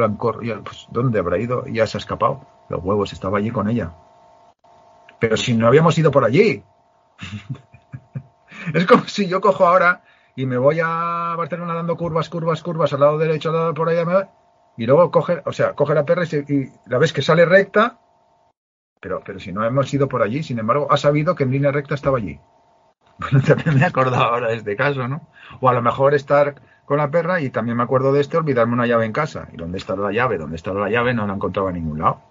pues ¿dónde habrá ido? Ya se ha escapado. Los huevos, estaba allí con ella. Pero si no habíamos ido por allí. es como si yo cojo ahora y me voy a Barcelona dando curvas, curvas, curvas al lado derecho, al lado por allá, y luego coge, o sea, coge la perra y, y, la ves que sale recta, pero, pero si no hemos ido por allí, sin embargo, ha sabido que en línea recta estaba allí. Bueno, también me he acordado ahora de este caso, ¿no? O a lo mejor estar con la perra y también me acuerdo de este, olvidarme una llave en casa. ¿Y dónde está la llave? ¿Dónde está la llave? No la encontraba en ningún lado.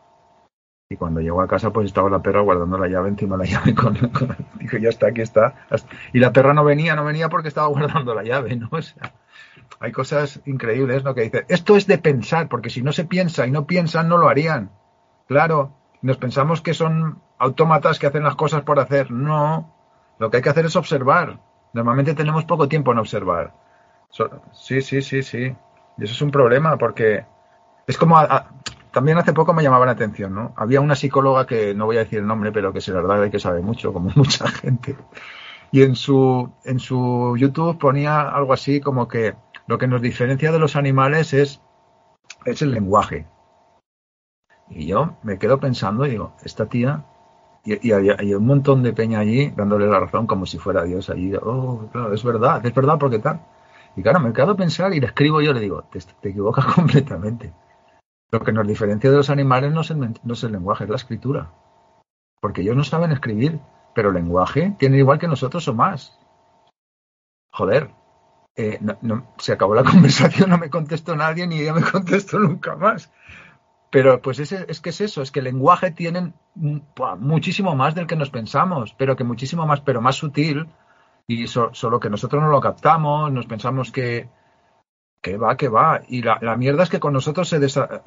Y cuando llegó a casa, pues estaba la perra guardando la llave encima de la llave. Con, dijo, ya está, aquí está. Y la perra no venía, no venía porque estaba guardando la llave, ¿no? O sea, hay cosas increíbles, ¿no? Que dice, esto es de pensar, porque si no se piensa y no piensan, no lo harían. Claro, nos pensamos que son autómatas que hacen las cosas por hacer. No, lo que hay que hacer es observar. Normalmente tenemos poco tiempo en observar. Sí, sí, sí, sí. Y eso es un problema porque es como también hace poco me llamaba la atención, ¿no? Había una psicóloga que no voy a decir el nombre, pero que es verdad que sabe mucho, como mucha gente. Y en su en su YouTube ponía algo así como que lo que nos diferencia de los animales es es el lenguaje. Y yo me quedo pensando y digo, esta tía y, y había, un montón de peña allí dándole la razón como si fuera Dios allí. Oh, claro, es verdad, es verdad porque tal. Y claro, me quedo a pensar y le escribo yo, le digo, te, te equivocas completamente. Lo que nos diferencia de los animales no es, el, no es el lenguaje, es la escritura. Porque ellos no saben escribir, pero el lenguaje tiene igual que nosotros o más. Joder, eh, se acabó la conversación, no me contestó nadie ni ella me contestó nunca más. Pero pues es, es que es eso, es que el lenguaje tienen muchísimo más del que nos pensamos, pero que muchísimo más, pero más sutil, y so, solo que nosotros no lo captamos, nos pensamos que, que va, que va. Y la, la mierda es que con nosotros se desa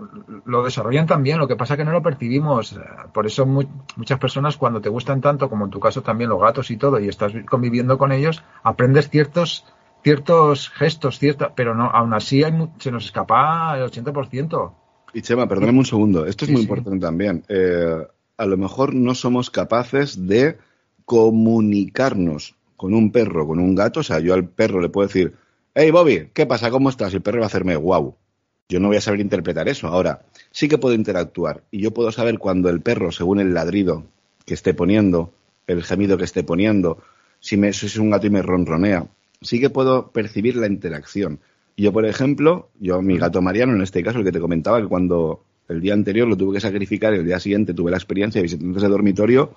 lo desarrollan también, lo que pasa es que no lo percibimos. Por eso muy, muchas personas cuando te gustan tanto, como en tu caso también los gatos y todo, y estás conviviendo con ellos, aprendes ciertos ciertos gestos, cierta, pero no, aún así hay, se nos escapa el 80%. Y Chema, perdóname un segundo, esto es sí, muy sí. importante también. Eh, a lo mejor no somos capaces de comunicarnos con un perro, con un gato. O sea, yo al perro le puedo decir, hey Bobby, ¿qué pasa? ¿Cómo estás? Y el perro va a hacerme wow. Yo no voy a saber interpretar eso. Ahora, sí que puedo interactuar y yo puedo saber cuando el perro, según el ladrido que esté poniendo, el gemido que esté poniendo, si, me, si es un gato y me ronronea, sí que puedo percibir la interacción. Yo, por ejemplo, yo, mi gato Mariano, en este caso, el que te comentaba, que cuando el día anterior lo tuve que sacrificar y el día siguiente tuve la experiencia de visitantes de dormitorio,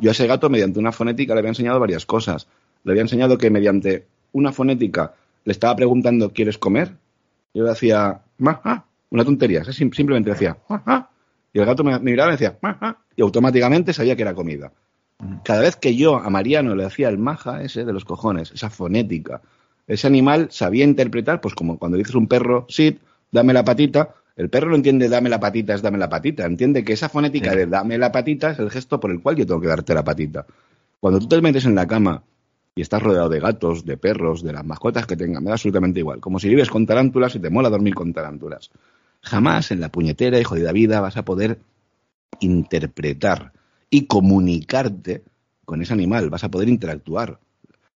yo a ese gato, mediante una fonética, le había enseñado varias cosas. Le había enseñado que mediante una fonética le estaba preguntando, ¿quieres comer? Yo le hacía, ma, una tontería, simplemente decía, y el gato me, miraba y decía, y automáticamente sabía que era comida. Cada vez que yo a Mariano le hacía el maja ese de los cojones, esa fonética, ese animal sabía interpretar, pues como cuando dices un perro, sit, dame la patita, el perro no entiende dame la patita es dame la patita, entiende que esa fonética de dame la patita es el gesto por el cual yo tengo que darte la patita. Cuando tú te metes en la cama y estás rodeado de gatos, de perros, de las mascotas que tengan, me da absolutamente igual, como si vives con tarántulas y te mola dormir con tarántulas. Jamás en la puñetera y jodida vida vas a poder interpretar y comunicarte con ese animal, vas a poder interactuar.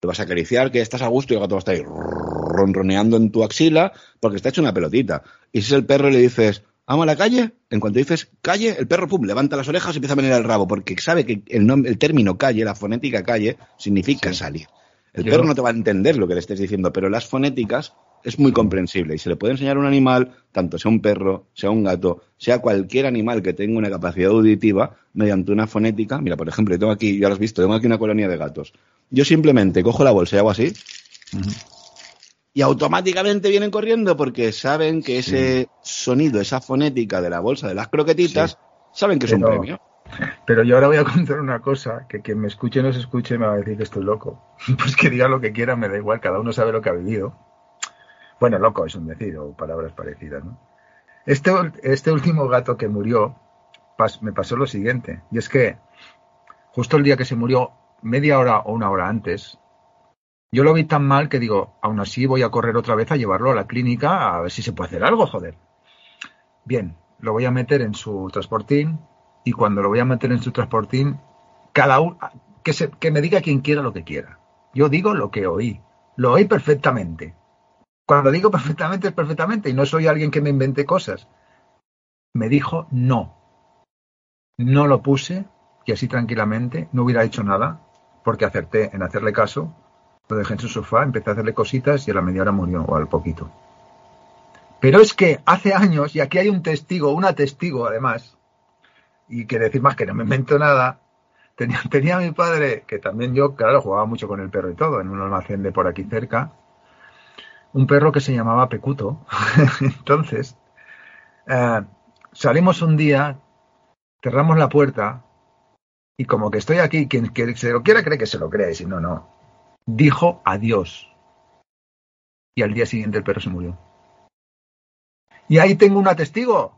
Te vas a acariciar que estás a gusto y el gato va a estar ahí ronroneando en tu axila porque está hecho una pelotita. Y si es el perro le dices, vamos a la calle, en cuanto dices calle, el perro pum, levanta las orejas y empieza a venir el rabo porque sabe que el, el término calle, la fonética calle, significa salir. El perro no te va a entender lo que le estés diciendo, pero las fonéticas es muy comprensible y se le puede enseñar a un animal, tanto sea un perro, sea un gato, sea cualquier animal que tenga una capacidad auditiva, mediante una fonética. Mira, por ejemplo, yo tengo aquí, ya lo has visto, tengo aquí una colonia de gatos. Yo simplemente cojo la bolsa y hago así. Y automáticamente vienen corriendo porque saben que ese sonido, esa fonética de la bolsa de las croquetitas, saben que es un premio. Pero yo ahora voy a contar una cosa, que quien me escuche o no se escuche me va a decir que estoy loco. Pues que diga lo que quiera, me da igual, cada uno sabe lo que ha vivido. Bueno, loco es un decir, o palabras parecidas, ¿no? Este, este último gato que murió, me pasó lo siguiente, y es que justo el día que se murió, media hora o una hora antes, yo lo vi tan mal que digo, aún así voy a correr otra vez a llevarlo a la clínica a ver si se puede hacer algo, joder. Bien, lo voy a meter en su transportín y cuando lo voy a meter en su transportín, cada uno, que, se, que me diga quien quiera lo que quiera. Yo digo lo que oí, lo oí perfectamente. Cuando digo perfectamente es perfectamente y no soy alguien que me invente cosas. Me dijo no. No lo puse y así tranquilamente no hubiera hecho nada porque acerté en hacerle caso. Lo dejé en su sofá, empecé a hacerle cositas y a la media hora murió o al poquito. Pero es que hace años, y aquí hay un testigo, una testigo además, y que decir más que no me invento nada, tenía, mi padre, que también yo, claro, jugaba mucho con el perro y todo, en un almacén de por aquí cerca, un perro que se llamaba Pecuto. Entonces, eh, salimos un día, cerramos la puerta y como que estoy aquí, quien, se lo quiera cree que se lo cree, si no, no. Dijo adiós. Y al día siguiente el perro se murió. Y ahí tengo un testigo,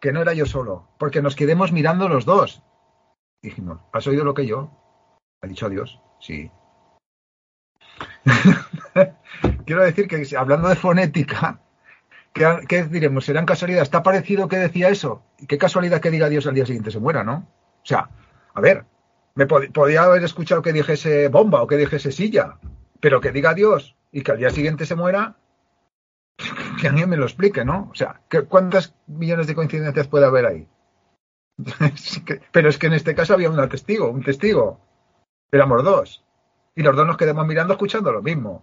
que no era yo solo, porque nos quedemos mirando los dos. Dijimos, ¿has oído lo que yo? ¿Ha dicho adiós? Sí. quiero decir que hablando de fonética, ¿qué, diremos? ¿Serán casualidades? ¿Está parecido que decía eso? ¿Y qué casualidad que diga Dios al día siguiente se muera, no? O sea, a ver, me podía haber escuchado que dijese bomba o que dijese silla, pero que diga Dios y que al día siguiente se muera, que alguien me lo explique, ¿no? O sea, ¿cuántas millones de coincidencias puede haber ahí? pero es que en este caso había un testigo, un testigo. Éramos dos. Y los dos nos quedamos mirando escuchando lo mismo.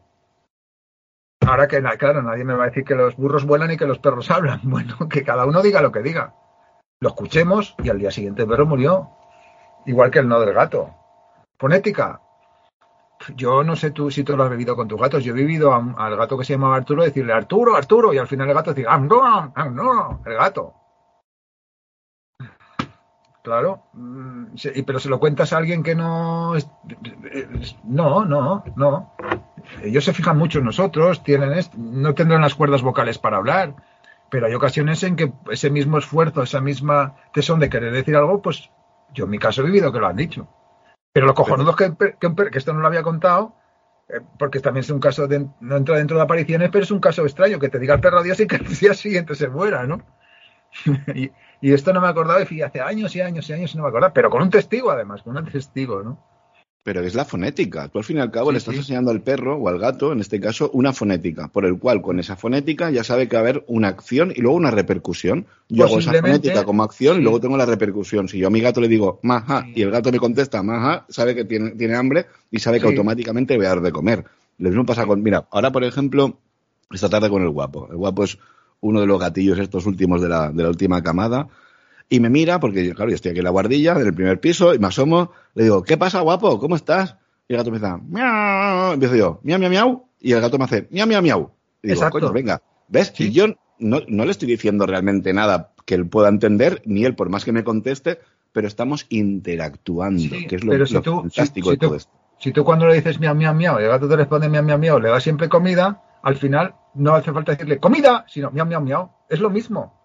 Ahora que, claro, nadie me va a decir que los burros vuelan y que los perros hablan. Bueno, que cada uno diga lo que diga. Lo escuchemos y al día siguiente el perro murió. Igual que el no del gato. Fonética. Yo no sé tú si tú lo has bebido con tus gatos. Yo he vivido al gato que se llamaba Arturo decirle Arturo, Arturo, y al final el gato decir, ah, no, ah, no, el gato. Claro, mm, pero se lo cuentas a alguien que no. No, no, no ellos se fijan mucho en nosotros, tienen no tendrán las cuerdas vocales para hablar, pero hay ocasiones en que ese mismo esfuerzo, esa misma tesón de querer decir algo, pues yo en mi caso he vivido que lo han dicho. Pero lo cojonudo es que, esto no lo había contado, eh, porque también es un caso, de, no entra dentro de apariciones, pero es un caso extraño, que te diga el perro Dios y que el día siguiente se muera, ¿no? y, y, esto no me acordaba, y hace años y años y años no me acordaba, pero con un testigo además, con un testigo, ¿no? Pero es la fonética. Tú al fin y al cabo le estás enseñando al perro o al gato, en este caso, una fonética, por el cual con esa fonética ya sabe que va a haber una acción y luego una repercusión. Yo hago esa fonética como acción y luego tengo la repercusión. Si yo a mi gato le digo maja y el gato me contesta maja, sabe que tiene, tiene hambre y sabe que automáticamente voy a dar de comer. Lo mismo pasa con, mira, ahora por ejemplo, esta tarde con el guapo. El guapo es uno de los gatillos estos últimos de la, de la última camada y me mira, porque claro, yo estoy aquí en la guardilla, en el primer piso, y me asomo, le digo, ¿qué pasa, guapo? ¿Cómo estás? Y el gato me dice, miau, empiezo yo, miau, miau, miau, y el gato me hace, miau, miau, miau. Y digo, Exacto. coño, venga, ¿ves? Y yo no, no le estoy diciendo realmente nada que él pueda entender, ni él, por más que me conteste, pero estamos interactuando, que es lo, pero si tú, fantástico de todo esto. Si tú cuando le dices miau, miau, miau, y el gato te responde miau, miau, miau, le das siempre comida, al final no hace falta decirle comida, sino miau, miau, miau. Es lo mismo.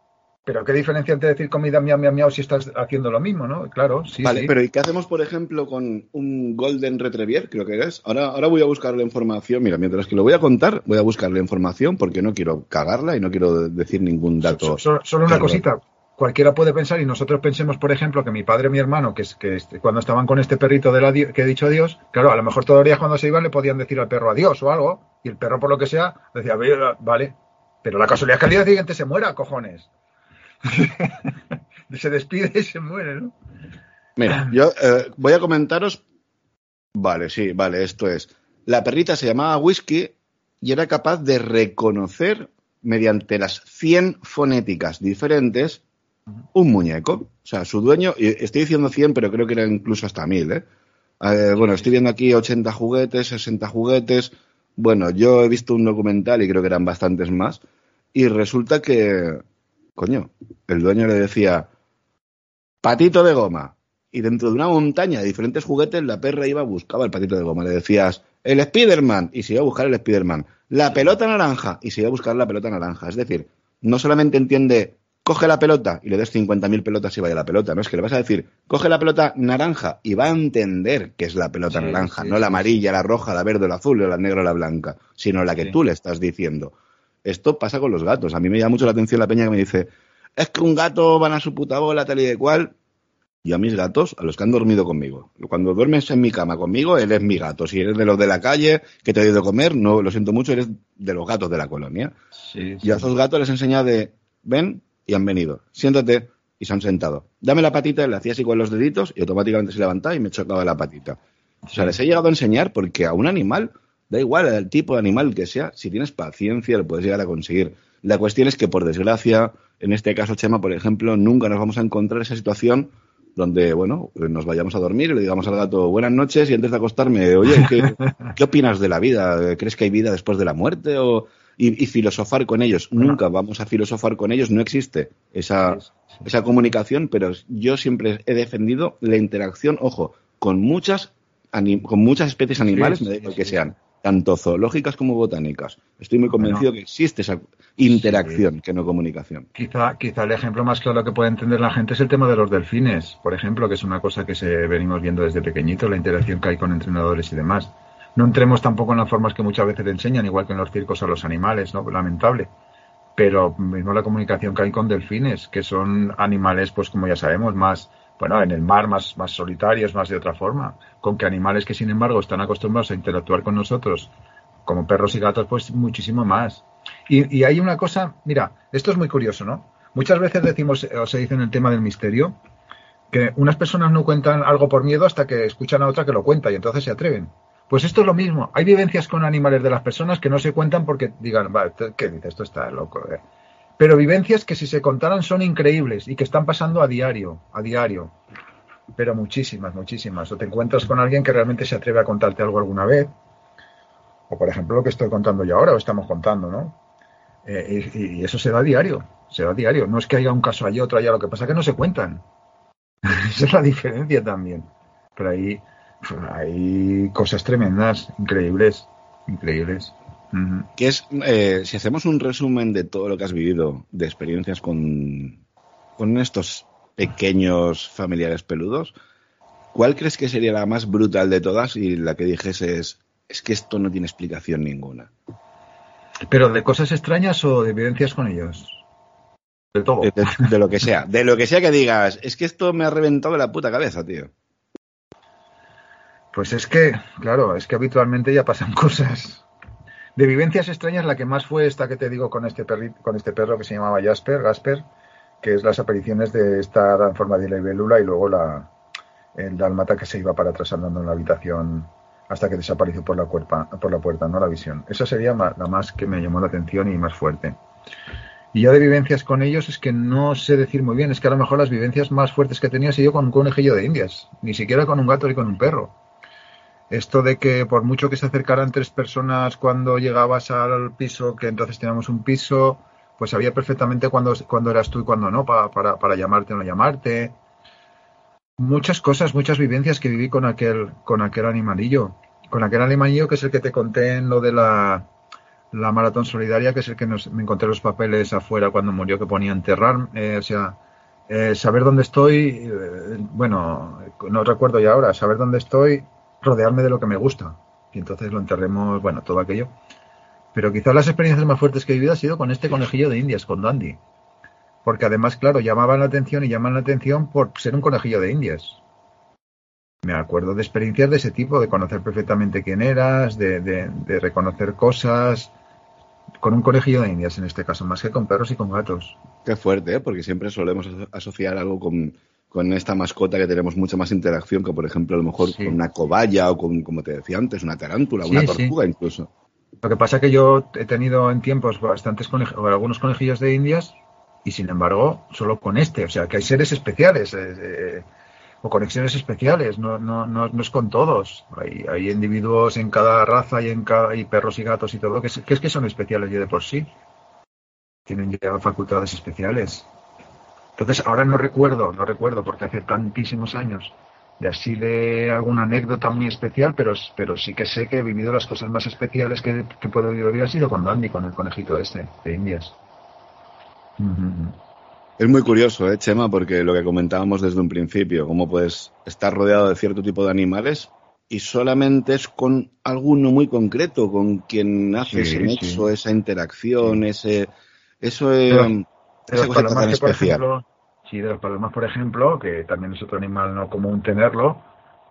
Pero qué diferencia entre decir comida miau miau miau si estás haciendo lo mismo, ¿no? Claro, sí. Vale, pero ¿y qué hacemos, por ejemplo, con un Golden Retriever? Creo que es. Ahora, ahora voy a buscar la información. Mira, mientras que lo voy a contar, voy a buscar la información porque no quiero cagarla y no quiero decir ningún dato. Solo, una cosita. Cualquiera puede pensar y nosotros pensemos, por ejemplo, que mi padre y mi hermano, que, que cuando estaban con este perrito de la, que he dicho adiós, claro, a lo mejor todavía cuando se iban le podían decir al perro adiós o algo, y el perro, por lo que sea, decía, vale, pero la casualidad es que al día siguiente se muera, cojones. se despide y se muere, ¿no? Mira, yo eh, voy a comentaros. Vale, sí, vale, esto es. La perrita se llamaba Whisky y era capaz de reconocer mediante las 100 fonéticas diferentes un muñeco. O sea, su dueño, estoy diciendo 100, pero creo que era incluso hasta 1000, ¿eh? ¿eh? bueno, estoy viendo aquí 80 juguetes, 60 juguetes. Bueno, yo he visto un documental y creo que eran bastantes más. Y resulta que Coño, el dueño le decía, patito de goma. Y dentro de una montaña de diferentes juguetes, la perra iba, buscaba el patito de goma. Le decías, el Spiderman, y se iba a buscar el Spiderman. La pelota naranja, y se iba a buscar la pelota naranja. Es decir, no solamente entiende, coge la pelota y le des 50.000 pelotas y vaya la pelota. No es que le vas a decir, coge la pelota naranja y va a entender que es la pelota naranja, no la amarilla, la roja, la verde, la azul, la negra, la blanca, sino la que tú le estás diciendo. Esto pasa con los gatos. A mí me llama mucho la atención la peña que me dice, es que un gato van a su puta bola, tal y de cual. Y a mis gatos, a los que han dormido conmigo. Cuando duermes en mi cama conmigo, él es mi gato. Si eres de los de la calle, que te he ido a comer, no, lo siento mucho, eres de los gatos de la colonia. Y a esos gatos les enseña de, ven y han venido. Siéntate y se han sentado. Dame la patita, le hacía así con los deditos y automáticamente se levantaba y me chocaba la patita. O sea, les he llegado a enseñar porque a un animal Da igual el tipo de animal que sea, si tienes paciencia lo puedes llegar a conseguir. La cuestión es que, por desgracia, en este caso, Chema, por ejemplo, nunca nos vamos a encontrar esa situación donde, bueno, nos vayamos a dormir y le digamos al gato buenas noches y antes de acostarme, oye, ¿qué, opinas de la vida? ¿Crees que hay vida después de la muerte? O, y, filosofar con ellos. Nunca vamos a filosofar con ellos, no existe esa, esa comunicación, pero yo siempre he defendido la interacción, ojo, con muchas, con muchas especies animales, me da que sean tanto zoológicas como botánicas. Estoy muy convencido que existe esa interacción que no comunicación. Quizá, quizá el ejemplo más claro que puede entender la gente es el tema de los delfines, por ejemplo, que es una cosa que se venimos viendo desde pequeñito, la interacción que hay con entrenadores y demás. No entremos tampoco en las formas que muchas veces enseñan, igual que en los circos a los animales, ¿no? Lamentable. Pero mismo la comunicación que hay con delfines, que son animales, pues como ya sabemos, más bueno, en el mar más, más solitarios, más de otra forma, con que animales que sin embargo están acostumbrados a interactuar con nosotros, como perros y gatos, pues muchísimo más. Y, hay una cosa, mira, esto es muy curioso, ¿no? Muchas veces decimos, o se dice en el tema del misterio, que unas personas no cuentan algo por miedo hasta que escuchan a otra que lo cuenta y entonces se atreven. Pues esto es lo mismo. Hay vivencias con animales de las personas que no se cuentan porque digan, ¿qué dice? Esto está loco. Eh" pero vivencias que si se contaran son increíbles y que están pasando a diario, a diario. Pero muchísimas, muchísimas. O te encuentras con alguien que realmente se atreve a contarte algo alguna vez. O por ejemplo lo que estoy contando yo ahora o estamos contando, ¿no? Eh, y, eso se da a diario, se da a diario. No es que haya un caso allí, otro allá, lo que pasa es que no se cuentan. Esa es la diferencia también. Pero ahí hay cosas tremendas, increíbles, increíbles que es, eh, si hacemos un resumen de todo lo que has vivido, de experiencias con, con estos pequeños familiares peludos, ¿cuál crees que sería la más brutal de todas y la que dijese es, es que esto no tiene explicación ninguna? ¿Pero de cosas extrañas o de evidencias con ellos? De todo. De, lo que sea. De lo que sea que digas, es que esto me ha reventado la puta cabeza, tío. Pues es que, claro, es que habitualmente ya pasan cosas. De vivencias extrañas, la que más fue esta que te digo con este, con este perro que se llamaba Jasper, Gasper, que es las apariciones de esta en forma de libélula y luego la, el dalmata que se iba para atrás andando en la habitación hasta que desapareció por la, cuerpa, por la puerta, no la visión. Esa sería la más que me llamó la atención y más fuerte. Y ya de vivencias con ellos es que no sé decir muy bien, es que a lo mejor las vivencias más fuertes que he tenido han sido con un conejillo de indias, ni siquiera con un gato ni con un perro. Esto de que por mucho que se acercaran tres personas cuando llegabas al piso, que entonces teníamos un piso, pues sabía perfectamente cuándo, cuando eras tú y cuándo no, para, para, para llamarte o no llamarte muchas cosas, muchas vivencias que viví con aquel, con aquel animalillo. Con aquel animalillo que es el que te conté en lo de la, la maratón solidaria, que es el que nos, me encontré los papeles afuera cuando murió, que ponía enterrar. Eh, o sea, eh, saber dónde estoy, eh, bueno, no recuerdo ya ahora, saber dónde estoy, rodearme de lo que me gusta. Y entonces lo enterremos, bueno, todo aquello. Pero quizás las experiencias más fuertes que he vivido ha sido con este conejillo de indias, con Dandy porque además, claro, llamaban la atención y llaman la atención por ser un conejillo de indias. Me acuerdo de experiencias de ese tipo, de conocer perfectamente quién eras, de, reconocer cosas, con un conejillo de indias en este caso, más que con perros y con gatos. Qué fuerte, ¿eh? porque siempre solemos asociar algo con, esta mascota que tenemos mucha más interacción que, por ejemplo, a lo mejor con una cobaya o con, como te decía antes, una tarántula, una tortuga incluso. Lo que pasa es que yo he tenido en tiempos bastantes algunos conejillos de indias y sin embargo solo con este. O sea, que hay seres especiales eh, eh, o conexiones especiales, no, no, no, no, es con todos. Hay, hay individuos en cada raza y en cada, y perros y gatos y todo que es, que es que son especiales ya de por sí. Tienen ya facultades especiales. Entonces, ahora no recuerdo, no recuerdo, porque hace tantísimos años, de así de alguna anécdota muy especial, pero, pero sí que sé que he vivido las cosas más especiales que, que puedo vivir ha sido con Dandy, con el conejito este, de Indias. Es muy curioso, ¿eh, Chema? Porque lo que comentábamos desde un principio, cómo puedes estar rodeado de cierto tipo de animales y solamente es con alguno muy concreto, con quien haces ese nexo, esa interacción, ese... Eso es... esa cosa tan especial. sí, de los palomas, por ejemplo, que también es otro animal no común tenerlo,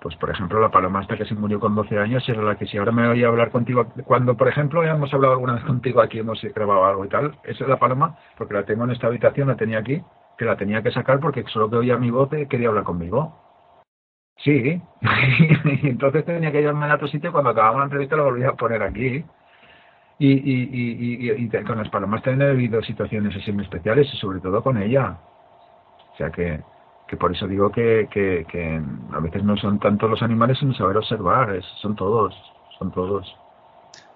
pues por ejemplo la paloma esta que se murió con 12 años era la que si ahora me voy a hablar contigo cuando por ejemplo ya hemos hablado alguna vez contigo aquí hemos grabado algo y tal esa es la paloma porque la tengo en esta habitación la tenía aquí que la tenía que sacar porque solo que oía mi voz quería hablar conmigo. Sí. Entonces tenía que llevarme a otro sitio cuando acabamos la entrevista lo volví a poner aquí y, y, y, y, con las palomas también he vivido situaciones así muy especiales y sobre todo con ella o sea que que por eso digo que, que, a veces no son tanto los animales sino saber observar, son todos, son todos.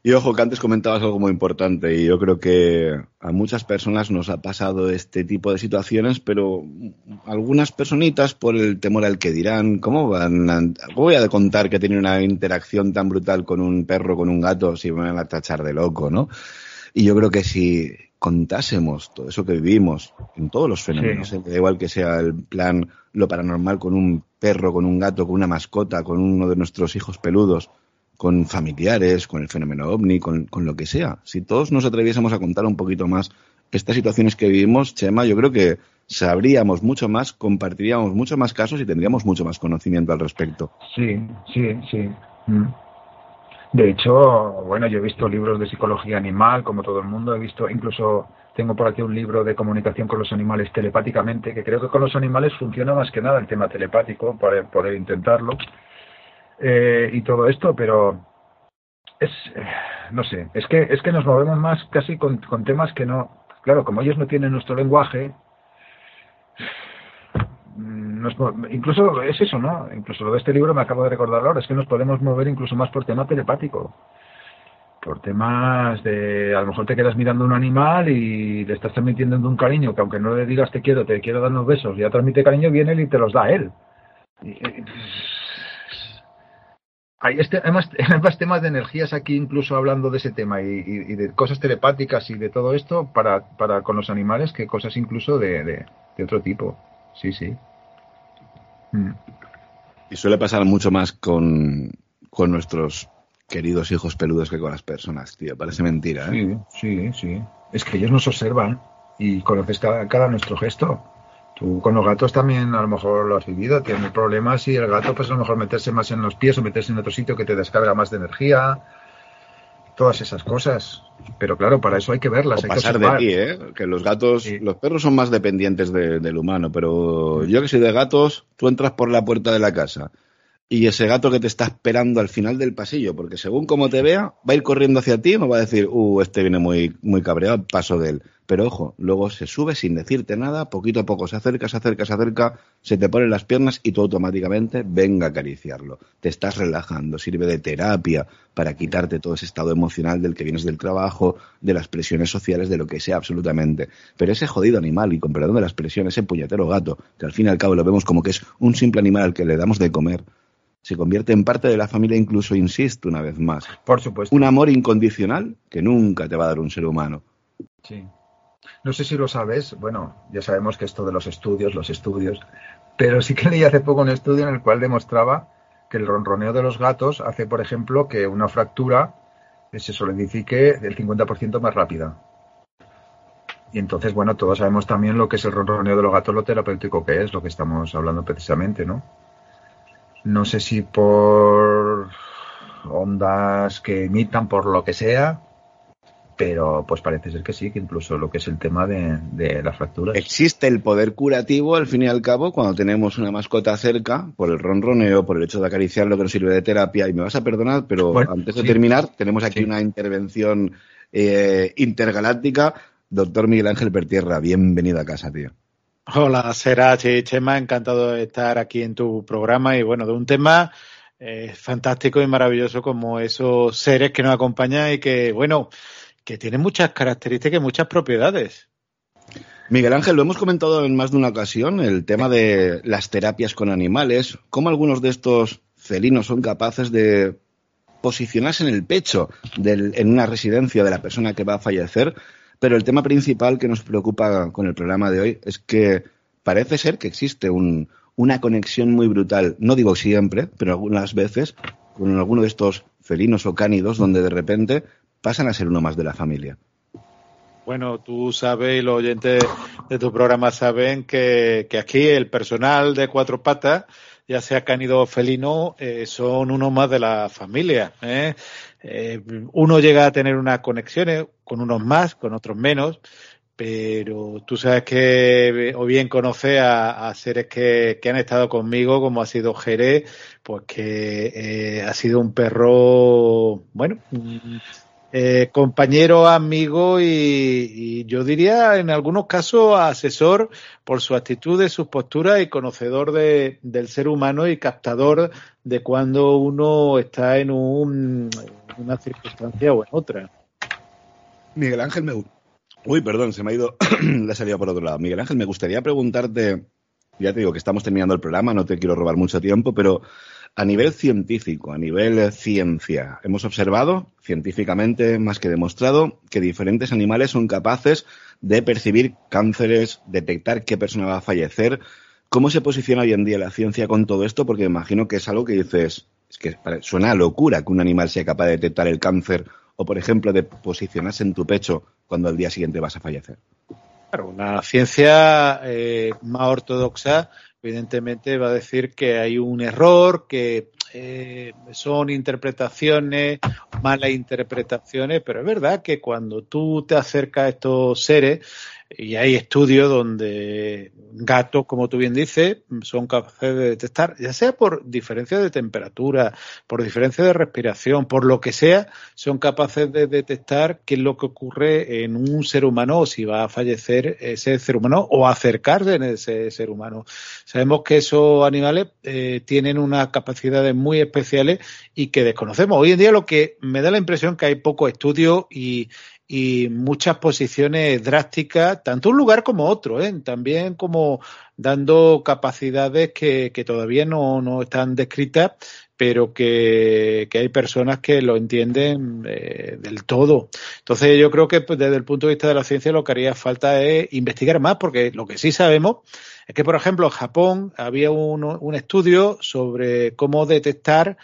Y ojo, que antes comentabas algo muy importante y yo creo que a muchas personas nos ha pasado este tipo de situaciones, pero algunas personitas por el temor al que dirán, ¿cómo van a, voy a contar que tiene una interacción tan brutal con un perro, con un gato, si me van a tachar de loco, ¿no? Y yo creo que si contásemos todo eso que vivimos en todos los fenómenos, ¿eh? da igual que sea el plan lo paranormal con un perro, con un gato, con una mascota, con uno de nuestros hijos peludos, con familiares, con el fenómeno ovni, con, lo que sea. Si todos nos atreviésemos a contar un poquito más estas situaciones que vivimos, Chema, yo creo que sabríamos mucho más, compartiríamos mucho más casos y tendríamos mucho más conocimiento al respecto. Sí, sí, sí. Mm. De hecho, bueno, yo he visto libros de psicología animal, como todo el mundo, he visto, incluso tengo por aquí un libro de comunicación con los animales telepáticamente, que creo que con los animales funciona más que nada el tema telepático, para poder intentarlo, eh, y todo esto, pero es, no sé, es que, es que nos movemos más casi con, con temas que no, claro, como ellos no tienen nuestro lenguaje, incluso es eso, ¿no? Incluso lo de este libro me acabo de recordar ahora, es que nos podemos mover incluso más por tema telepático. Por temas de, a lo mejor te quedas mirando un animal y le estás transmitiendo un cariño que aunque no le digas te quiero, te quiero dar unos besos, ya transmite cariño, viene él y te los da él. Hay, este, además, más temas de energías aquí, incluso hablando de ese tema y, de cosas telepáticas y de todo esto para, para con los animales que cosas incluso de, de otro tipo. Sí, sí. Mm. Y suele pasar mucho más con, nuestros queridos hijos peludos que con las personas, tío. Parece mentira, ¿eh? Sí, sí, sí. Es que ellos nos observan y conoces cada, cada nuestro gesto. Tú con los gatos también a lo mejor lo has vivido, tiene problemas si el gato pues a lo mejor meterse más en los pies o meterse en otro sitio que te descarga más de energía, todas esas cosas. Pero claro, para eso hay que verlas. hay pasar que de ti, ¿eh? Que los gatos, los perros son más dependientes del humano, pero yo que soy de gatos, tú entras por la puerta de la casa y ese gato que te está esperando al final del pasillo, porque según como te vea, va a ir corriendo hacia ti y me va a decir, uh, este viene muy, muy cabreado, paso de él. Pero ojo, luego se sube sin decirte nada, poquito a poco se acerca, se acerca, se acerca, se te ponen las piernas y tú automáticamente venga a acariciarlo. Te estás relajando, sirve de terapia para quitarte todo ese estado emocional del que vienes del trabajo, de las presiones sociales, de lo que sea absolutamente. Pero ese jodido animal, y con perdón de las presiones, ese puñetero gato, que al fin y al cabo lo vemos como que es un simple animal al que le damos de comer, se convierte en parte de la familia, incluso, insisto, una vez más. Por supuesto. Un amor incondicional que nunca te va a dar un ser humano. Sí. No sé si lo sabes, bueno, ya sabemos que esto de los estudios, los estudios, pero sí que leí hace poco un estudio en el cual demostraba que el ronroneo de los gatos hace, por ejemplo, que una fractura se solidifique del 50% más rápida. Y entonces, bueno, todos sabemos también lo que es el ronroneo de los gatos, lo terapéutico que es, lo que estamos hablando precisamente, ¿no? No sé si por ondas que emitan, por lo que sea, pero pues parece ser que sí, que incluso lo que es el tema de, de las fracturas. Existe el poder curativo, al fin y al cabo, cuando tenemos una mascota cerca, por el ronroneo, por el hecho de acariciar lo que nos sirve de terapia. Y me vas a perdonar, pero antes de terminar, tenemos aquí una intervención eh, intergaláctica. Doctor Miguel Ángel Pertierra, bienvenido a casa, tío. Hola, Serach y Chema, encantado de estar aquí en tu programa y bueno, de un tema eh, fantástico y maravilloso como esos seres que nos acompañan y que, bueno, que tienen muchas características y muchas propiedades. Miguel Ángel, lo hemos comentado en más de una ocasión, el tema de las terapias con animales, cómo algunos de estos felinos son capaces de posicionarse en el pecho en una residencia de la persona que va a fallecer pero el tema principal que nos preocupa con el programa de hoy es que parece ser que existe una conexión muy brutal, no digo siempre, pero algunas veces, con alguno de estos felinos o cánidos, donde de repente pasan a ser uno más de la familia. Bueno, tú sabes y los oyentes de tu programa saben que, aquí el personal de cuatro patas, ya sea cánido o felino, eh, son uno más de la familia. ¿eh? Eh, uno llega a tener unas conexiones con unos más, con otros menos, pero tú sabes que o bien conoces a, seres que, han estado conmigo, como ha sido Jerez, pues que eh, ha sido un perro, bueno, eh, compañero, amigo y, yo diría en algunos casos asesor por su actitud, su postura y conocedor de, del ser humano y captador de cuando uno está en un, una circunstancia o en otra. Miguel Ángel, me... Uy, perdón, se me ha ido por otro lado. Miguel Ángel, me gustaría preguntarte, ya te digo que estamos terminando el programa, no te quiero robar mucho tiempo, pero a nivel científico, a nivel ciencia, hemos observado, científicamente más que demostrado, que diferentes animales son capaces de percibir cánceres, detectar qué persona va a fallecer. ¿Cómo se posiciona hoy en día la ciencia con todo esto? Porque imagino que es algo que dices, que suena a locura que un animal sea capaz de detectar el cáncer o, por ejemplo, de posicionarse en tu pecho cuando al día siguiente vas a fallecer. Claro, una ciencia eh, más ortodoxa evidentemente va a decir que hay un error, que eh, son interpretaciones, malas interpretaciones, pero es verdad que cuando tú te acercas a estos seres, y hay estudios donde gatos, como tú bien dices, son capaces de detectar, ya sea por diferencia de temperatura, por diferencia de respiración, por lo que sea, son capaces de detectar qué es lo que ocurre en un ser humano o si va a fallecer ese ser humano o acercarse en ese ser humano. Sabemos que esos animales eh, tienen unas capacidades muy especiales y que desconocemos. Hoy en día lo que me da la impresión que hay poco estudio y, y muchas posiciones drásticas, tanto un lugar como otro, ¿eh? también como dando capacidades que, que todavía no, no, están descritas, pero que, que, hay personas que lo entienden eh, del todo. Entonces yo creo que pues, desde el punto de vista de la ciencia lo que haría falta es investigar más, porque lo que sí sabemos es que, por ejemplo, en Japón había un, un estudio sobre cómo detectar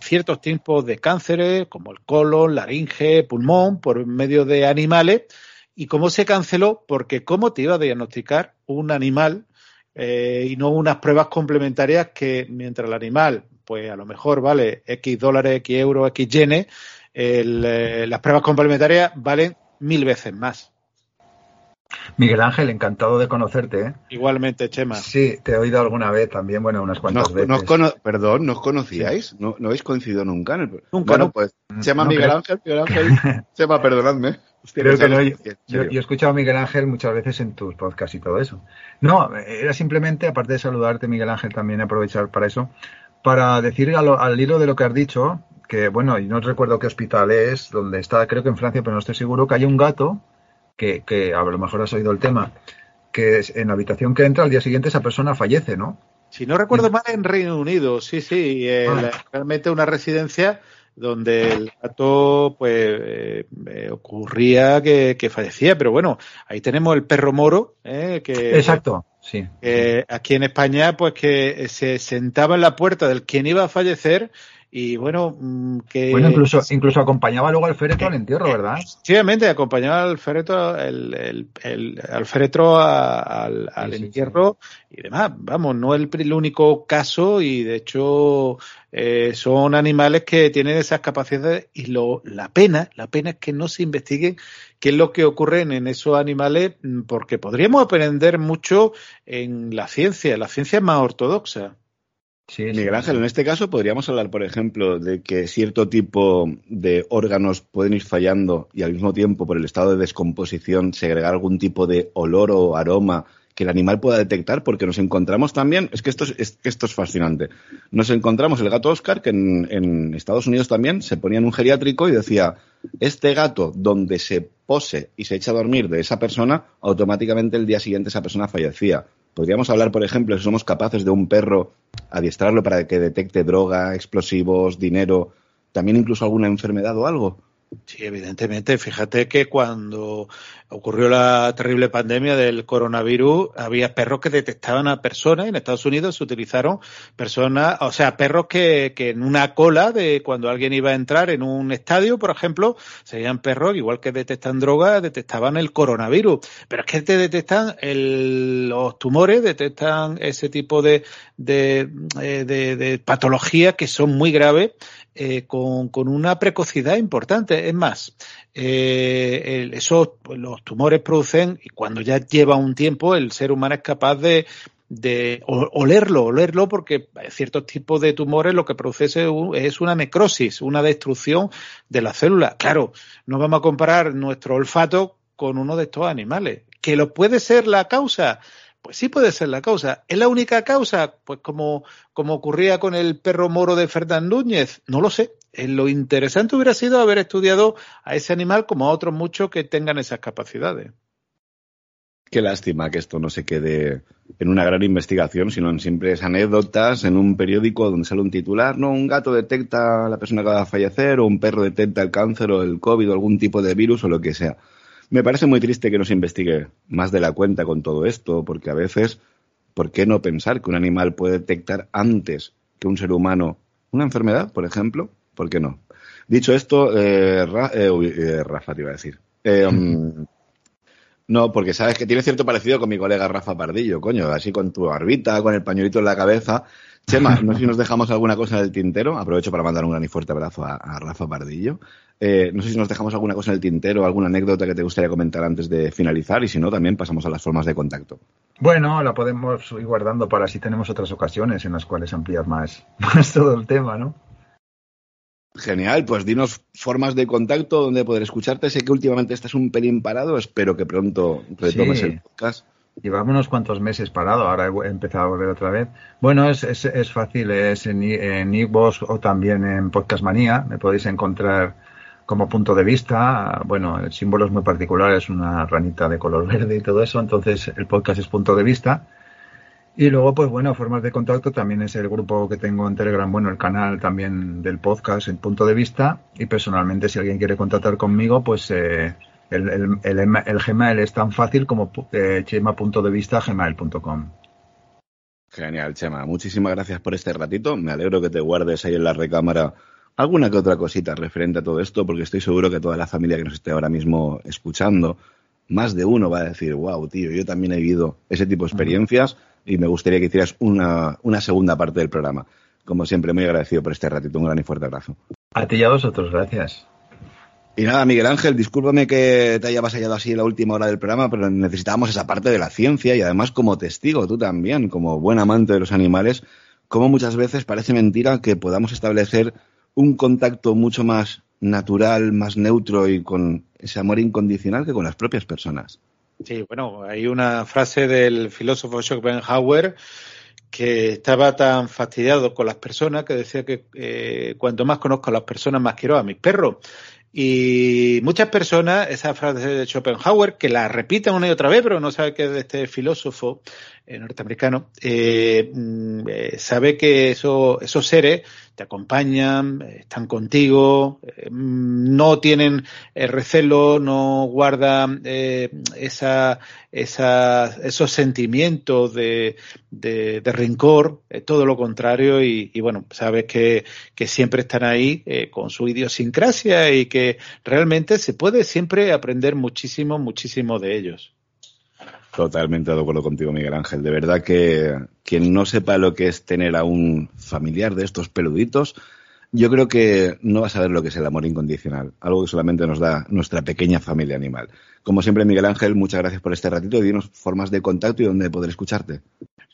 ciertos tipos de cánceres, como el colon, laringe, pulmón, por medio de animales. ¿Y cómo se canceló? Porque ¿cómo te iba a diagnosticar un animal eh, y no unas pruebas complementarias que mientras el animal, pues a lo mejor vale X dólares, X euros, X yenes, eh, las pruebas complementarias valen mil veces más. Miguel Ángel, encantado de conocerte. ¿eh? Igualmente, Chema. Sí, te he oído alguna vez también, bueno, unas cuantas veces. perdón, ¿nos conocíais? ¿No, ¿No, habéis coincidido nunca? En el... Nunca, bueno, pues Chema Miguel Ángel, Miguel Ángel, Chema, perdonadme. Creo que no, yo, yo, he escuchado a Miguel Ángel muchas veces en tus podcasts y todo eso. No, era simplemente, aparte de saludarte, Miguel Ángel, también aprovechar para eso, para decir al, al hilo de lo que has dicho, que bueno, y no recuerdo qué hospital es, donde está, creo que en Francia, pero no estoy seguro, que hay un gato que, que a lo mejor has oído el tema, que es en la habitación que entra al día siguiente esa persona fallece, ¿no? Si no recuerdo mal, en Reino Unido, sí, sí, eh, ah. realmente una residencia donde el gato pues eh, eh, ocurría que, fallecía, pero bueno, ahí tenemos el perro moro, que exacto, sí, aquí en España pues que se sentaba en la puerta del quien iba a fallecer y bueno, mm, que... Bueno, incluso, incluso acompañaba luego al féretro al entierro, ¿verdad? Efectivamente, acompañaba al féretro, el, el, al féretro al, entierro y demás. Vamos, no es el, único caso y de hecho eh, son animales que tienen esas capacidades y lo, la pena, la pena es que no se investiguen qué es lo que ocurre en esos animales mm, porque podríamos aprender mucho en la ciencia, la ciencia es más ortodoxa. Sí, Miguel Ángel, en este caso podríamos hablar, por ejemplo, de que cierto tipo de órganos pueden ir fallando y al mismo tiempo, por el estado de descomposición, segregar algún tipo de olor o aroma que el animal pueda detectar, porque nos encontramos también, es que esto es, esto es fascinante, nos encontramos el gato Oscar, que en, en Estados Unidos también se ponía en un geriátrico y decía, este gato donde se pose y se echa a dormir de esa persona, automáticamente el día siguiente esa persona fallecía. Podríamos hablar, por ejemplo, si somos capaces de un perro adiestrarlo para que detecte droga, explosivos, dinero, también incluso alguna enfermedad o algo. Sí, evidentemente. Fíjate que cuando ocurrió la terrible pandemia del coronavirus, había perros que detectaban a personas. En Estados Unidos se utilizaron personas, o sea, perros que, en una cola de cuando alguien iba a entrar en un estadio, por ejemplo, serían perros, igual que detectan drogas, detectaban el coronavirus. Pero es que te detectan los tumores, detectan ese tipo de, de, eh, de, de patologías que son muy graves eh, con, con, una precocidad importante. Es más, eh, esos, pues, los tumores producen, y cuando ya lleva un tiempo, el ser humano es capaz de, de olerlo, olerlo, porque ciertos tipos de tumores lo que produce es una necrosis, una destrucción de las células. Claro, no vamos a comparar nuestro olfato con uno de estos animales. ¿Que lo puede ser la causa? Pues sí puede ser la causa. ¿Es la única causa? Pues como, como ocurría con el perro moro de Fernán Núñez, no lo sé. Eh, lo interesante hubiera sido haber estudiado a ese animal como a otros muchos que tengan esas capacidades. Qué lástima que esto no se quede en una gran investigación, sino en simples anécdotas en un periódico donde sale un titular, no, un gato detecta a la persona que va a fallecer, o un perro detecta el cáncer o el COVID o algún tipo de virus o lo que sea. Me parece muy triste que no se investigue más de la cuenta con todo esto, porque a veces, ¿por qué no pensar que un animal puede detectar antes que un ser humano una enfermedad, por ejemplo? ¿Por qué no? Dicho esto, eh, eh, eh, Rafa te iba a decir. Um, no, porque sabes que tiene cierto parecido con mi colega Rafa Pardillo, coño, así con tu barbita, con el pañuelito en la cabeza. Chema, no sé si nos dejamos alguna cosa en el tintero. Aprovecho para mandar un gran y fuerte abrazo a, Rafa Pardillo. Eh, no sé si nos dejamos alguna cosa en el tintero, alguna anécdota que te gustaría comentar antes de finalizar y si no, también pasamos a las formas de contacto. Bueno, la podemos ir guardando para si tenemos otras ocasiones en las cuales ampliar más, más todo el tema, ¿no? Genial, pues dinos formas de contacto donde poder escucharte. Sé que últimamente estás un pelín parado, espero que pronto retomes el podcast. Llevamos unos cuantos meses parado, ahora he empezado a volver otra vez. Bueno, es, es, es fácil, es en, en o también en Podcast Manía, me podéis encontrar como punto de vista. Bueno, el símbolo es muy particular, es una ranita de color verde y todo eso, entonces el podcast es punto de vista. Y luego, pues bueno, formas de contacto también es el grupo que tengo en Telegram, bueno, el canal también del podcast en punto de vista. Y personalmente, si alguien quiere contactar conmigo, pues eh, el, el, el, Gmail es tan fácil como eh, gmail.com. Genial, Chema. Muchísimas gracias por este ratito. Me alegro que te guardes ahí en la recámara alguna que otra cosita referente a todo esto, porque estoy seguro que toda la familia que nos esté ahora mismo escuchando, más de uno va a decir, wow, tío, yo también he vivido ese tipo de experiencias y me gustaría que hicieras una, una segunda parte del programa. Como siempre, muy agradecido por este ratito. Un gran y fuerte abrazo. A ti y a vosotros, gracias. Y nada, Miguel Ángel, discúlpame que te haya pasado así en la última hora del programa, pero necesitábamos esa parte de la ciencia y además como testigo, tú también, como buen amante de los animales, como muchas veces parece mentira que podamos establecer un contacto mucho más natural, más neutro y con ese amor incondicional que con las propias personas. Sí, bueno, hay una frase del filósofo Schopenhauer que estaba tan fastidiado con las personas que decía que eh, cuanto más conozco a las personas, más quiero a mis perros. Y muchas personas, esa frase de Schopenhauer, que la repiten una y otra vez, pero no sabe que es de este filósofo norteamericano, eh, mm, eh, sabe que eso, esos seres te acompañan, están contigo, no tienen recelo, no guardan esa, esa, esos sentimientos de, de, de rencor, todo lo contrario, y, y, bueno, sabes que, que siempre están ahí con su idiosincrasia y que realmente se puede siempre aprender muchísimo, muchísimo de ellos. Totalmente de acuerdo contigo, Miguel Ángel. De verdad que quien no sepa lo que es tener a un familiar de estos peluditos, yo creo que no va a saber lo que es el amor incondicional, algo que solamente nos da nuestra pequeña familia animal. Como siempre, Miguel Ángel, muchas gracias por este ratito y dinos formas de contacto y dónde poder escucharte.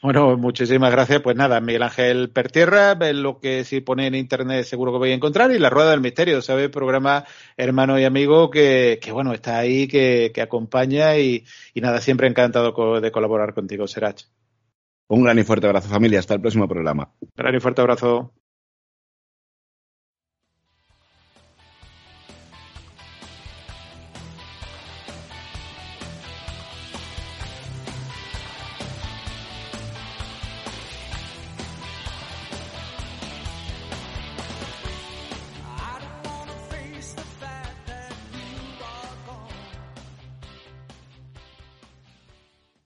Bueno, muchísimas gracias. Pues nada, Miguel Ángel Pertierra, lo que si pone en internet seguro que voy a encontrar, y La Rueda del Misterio, ¿sabes? Programa hermano y amigo que, que bueno, está ahí, que, que acompaña y, y, nada, siempre encantado de colaborar contigo, Serach. Un gran y fuerte abrazo, familia. Hasta el próximo programa. Gran y fuerte abrazo.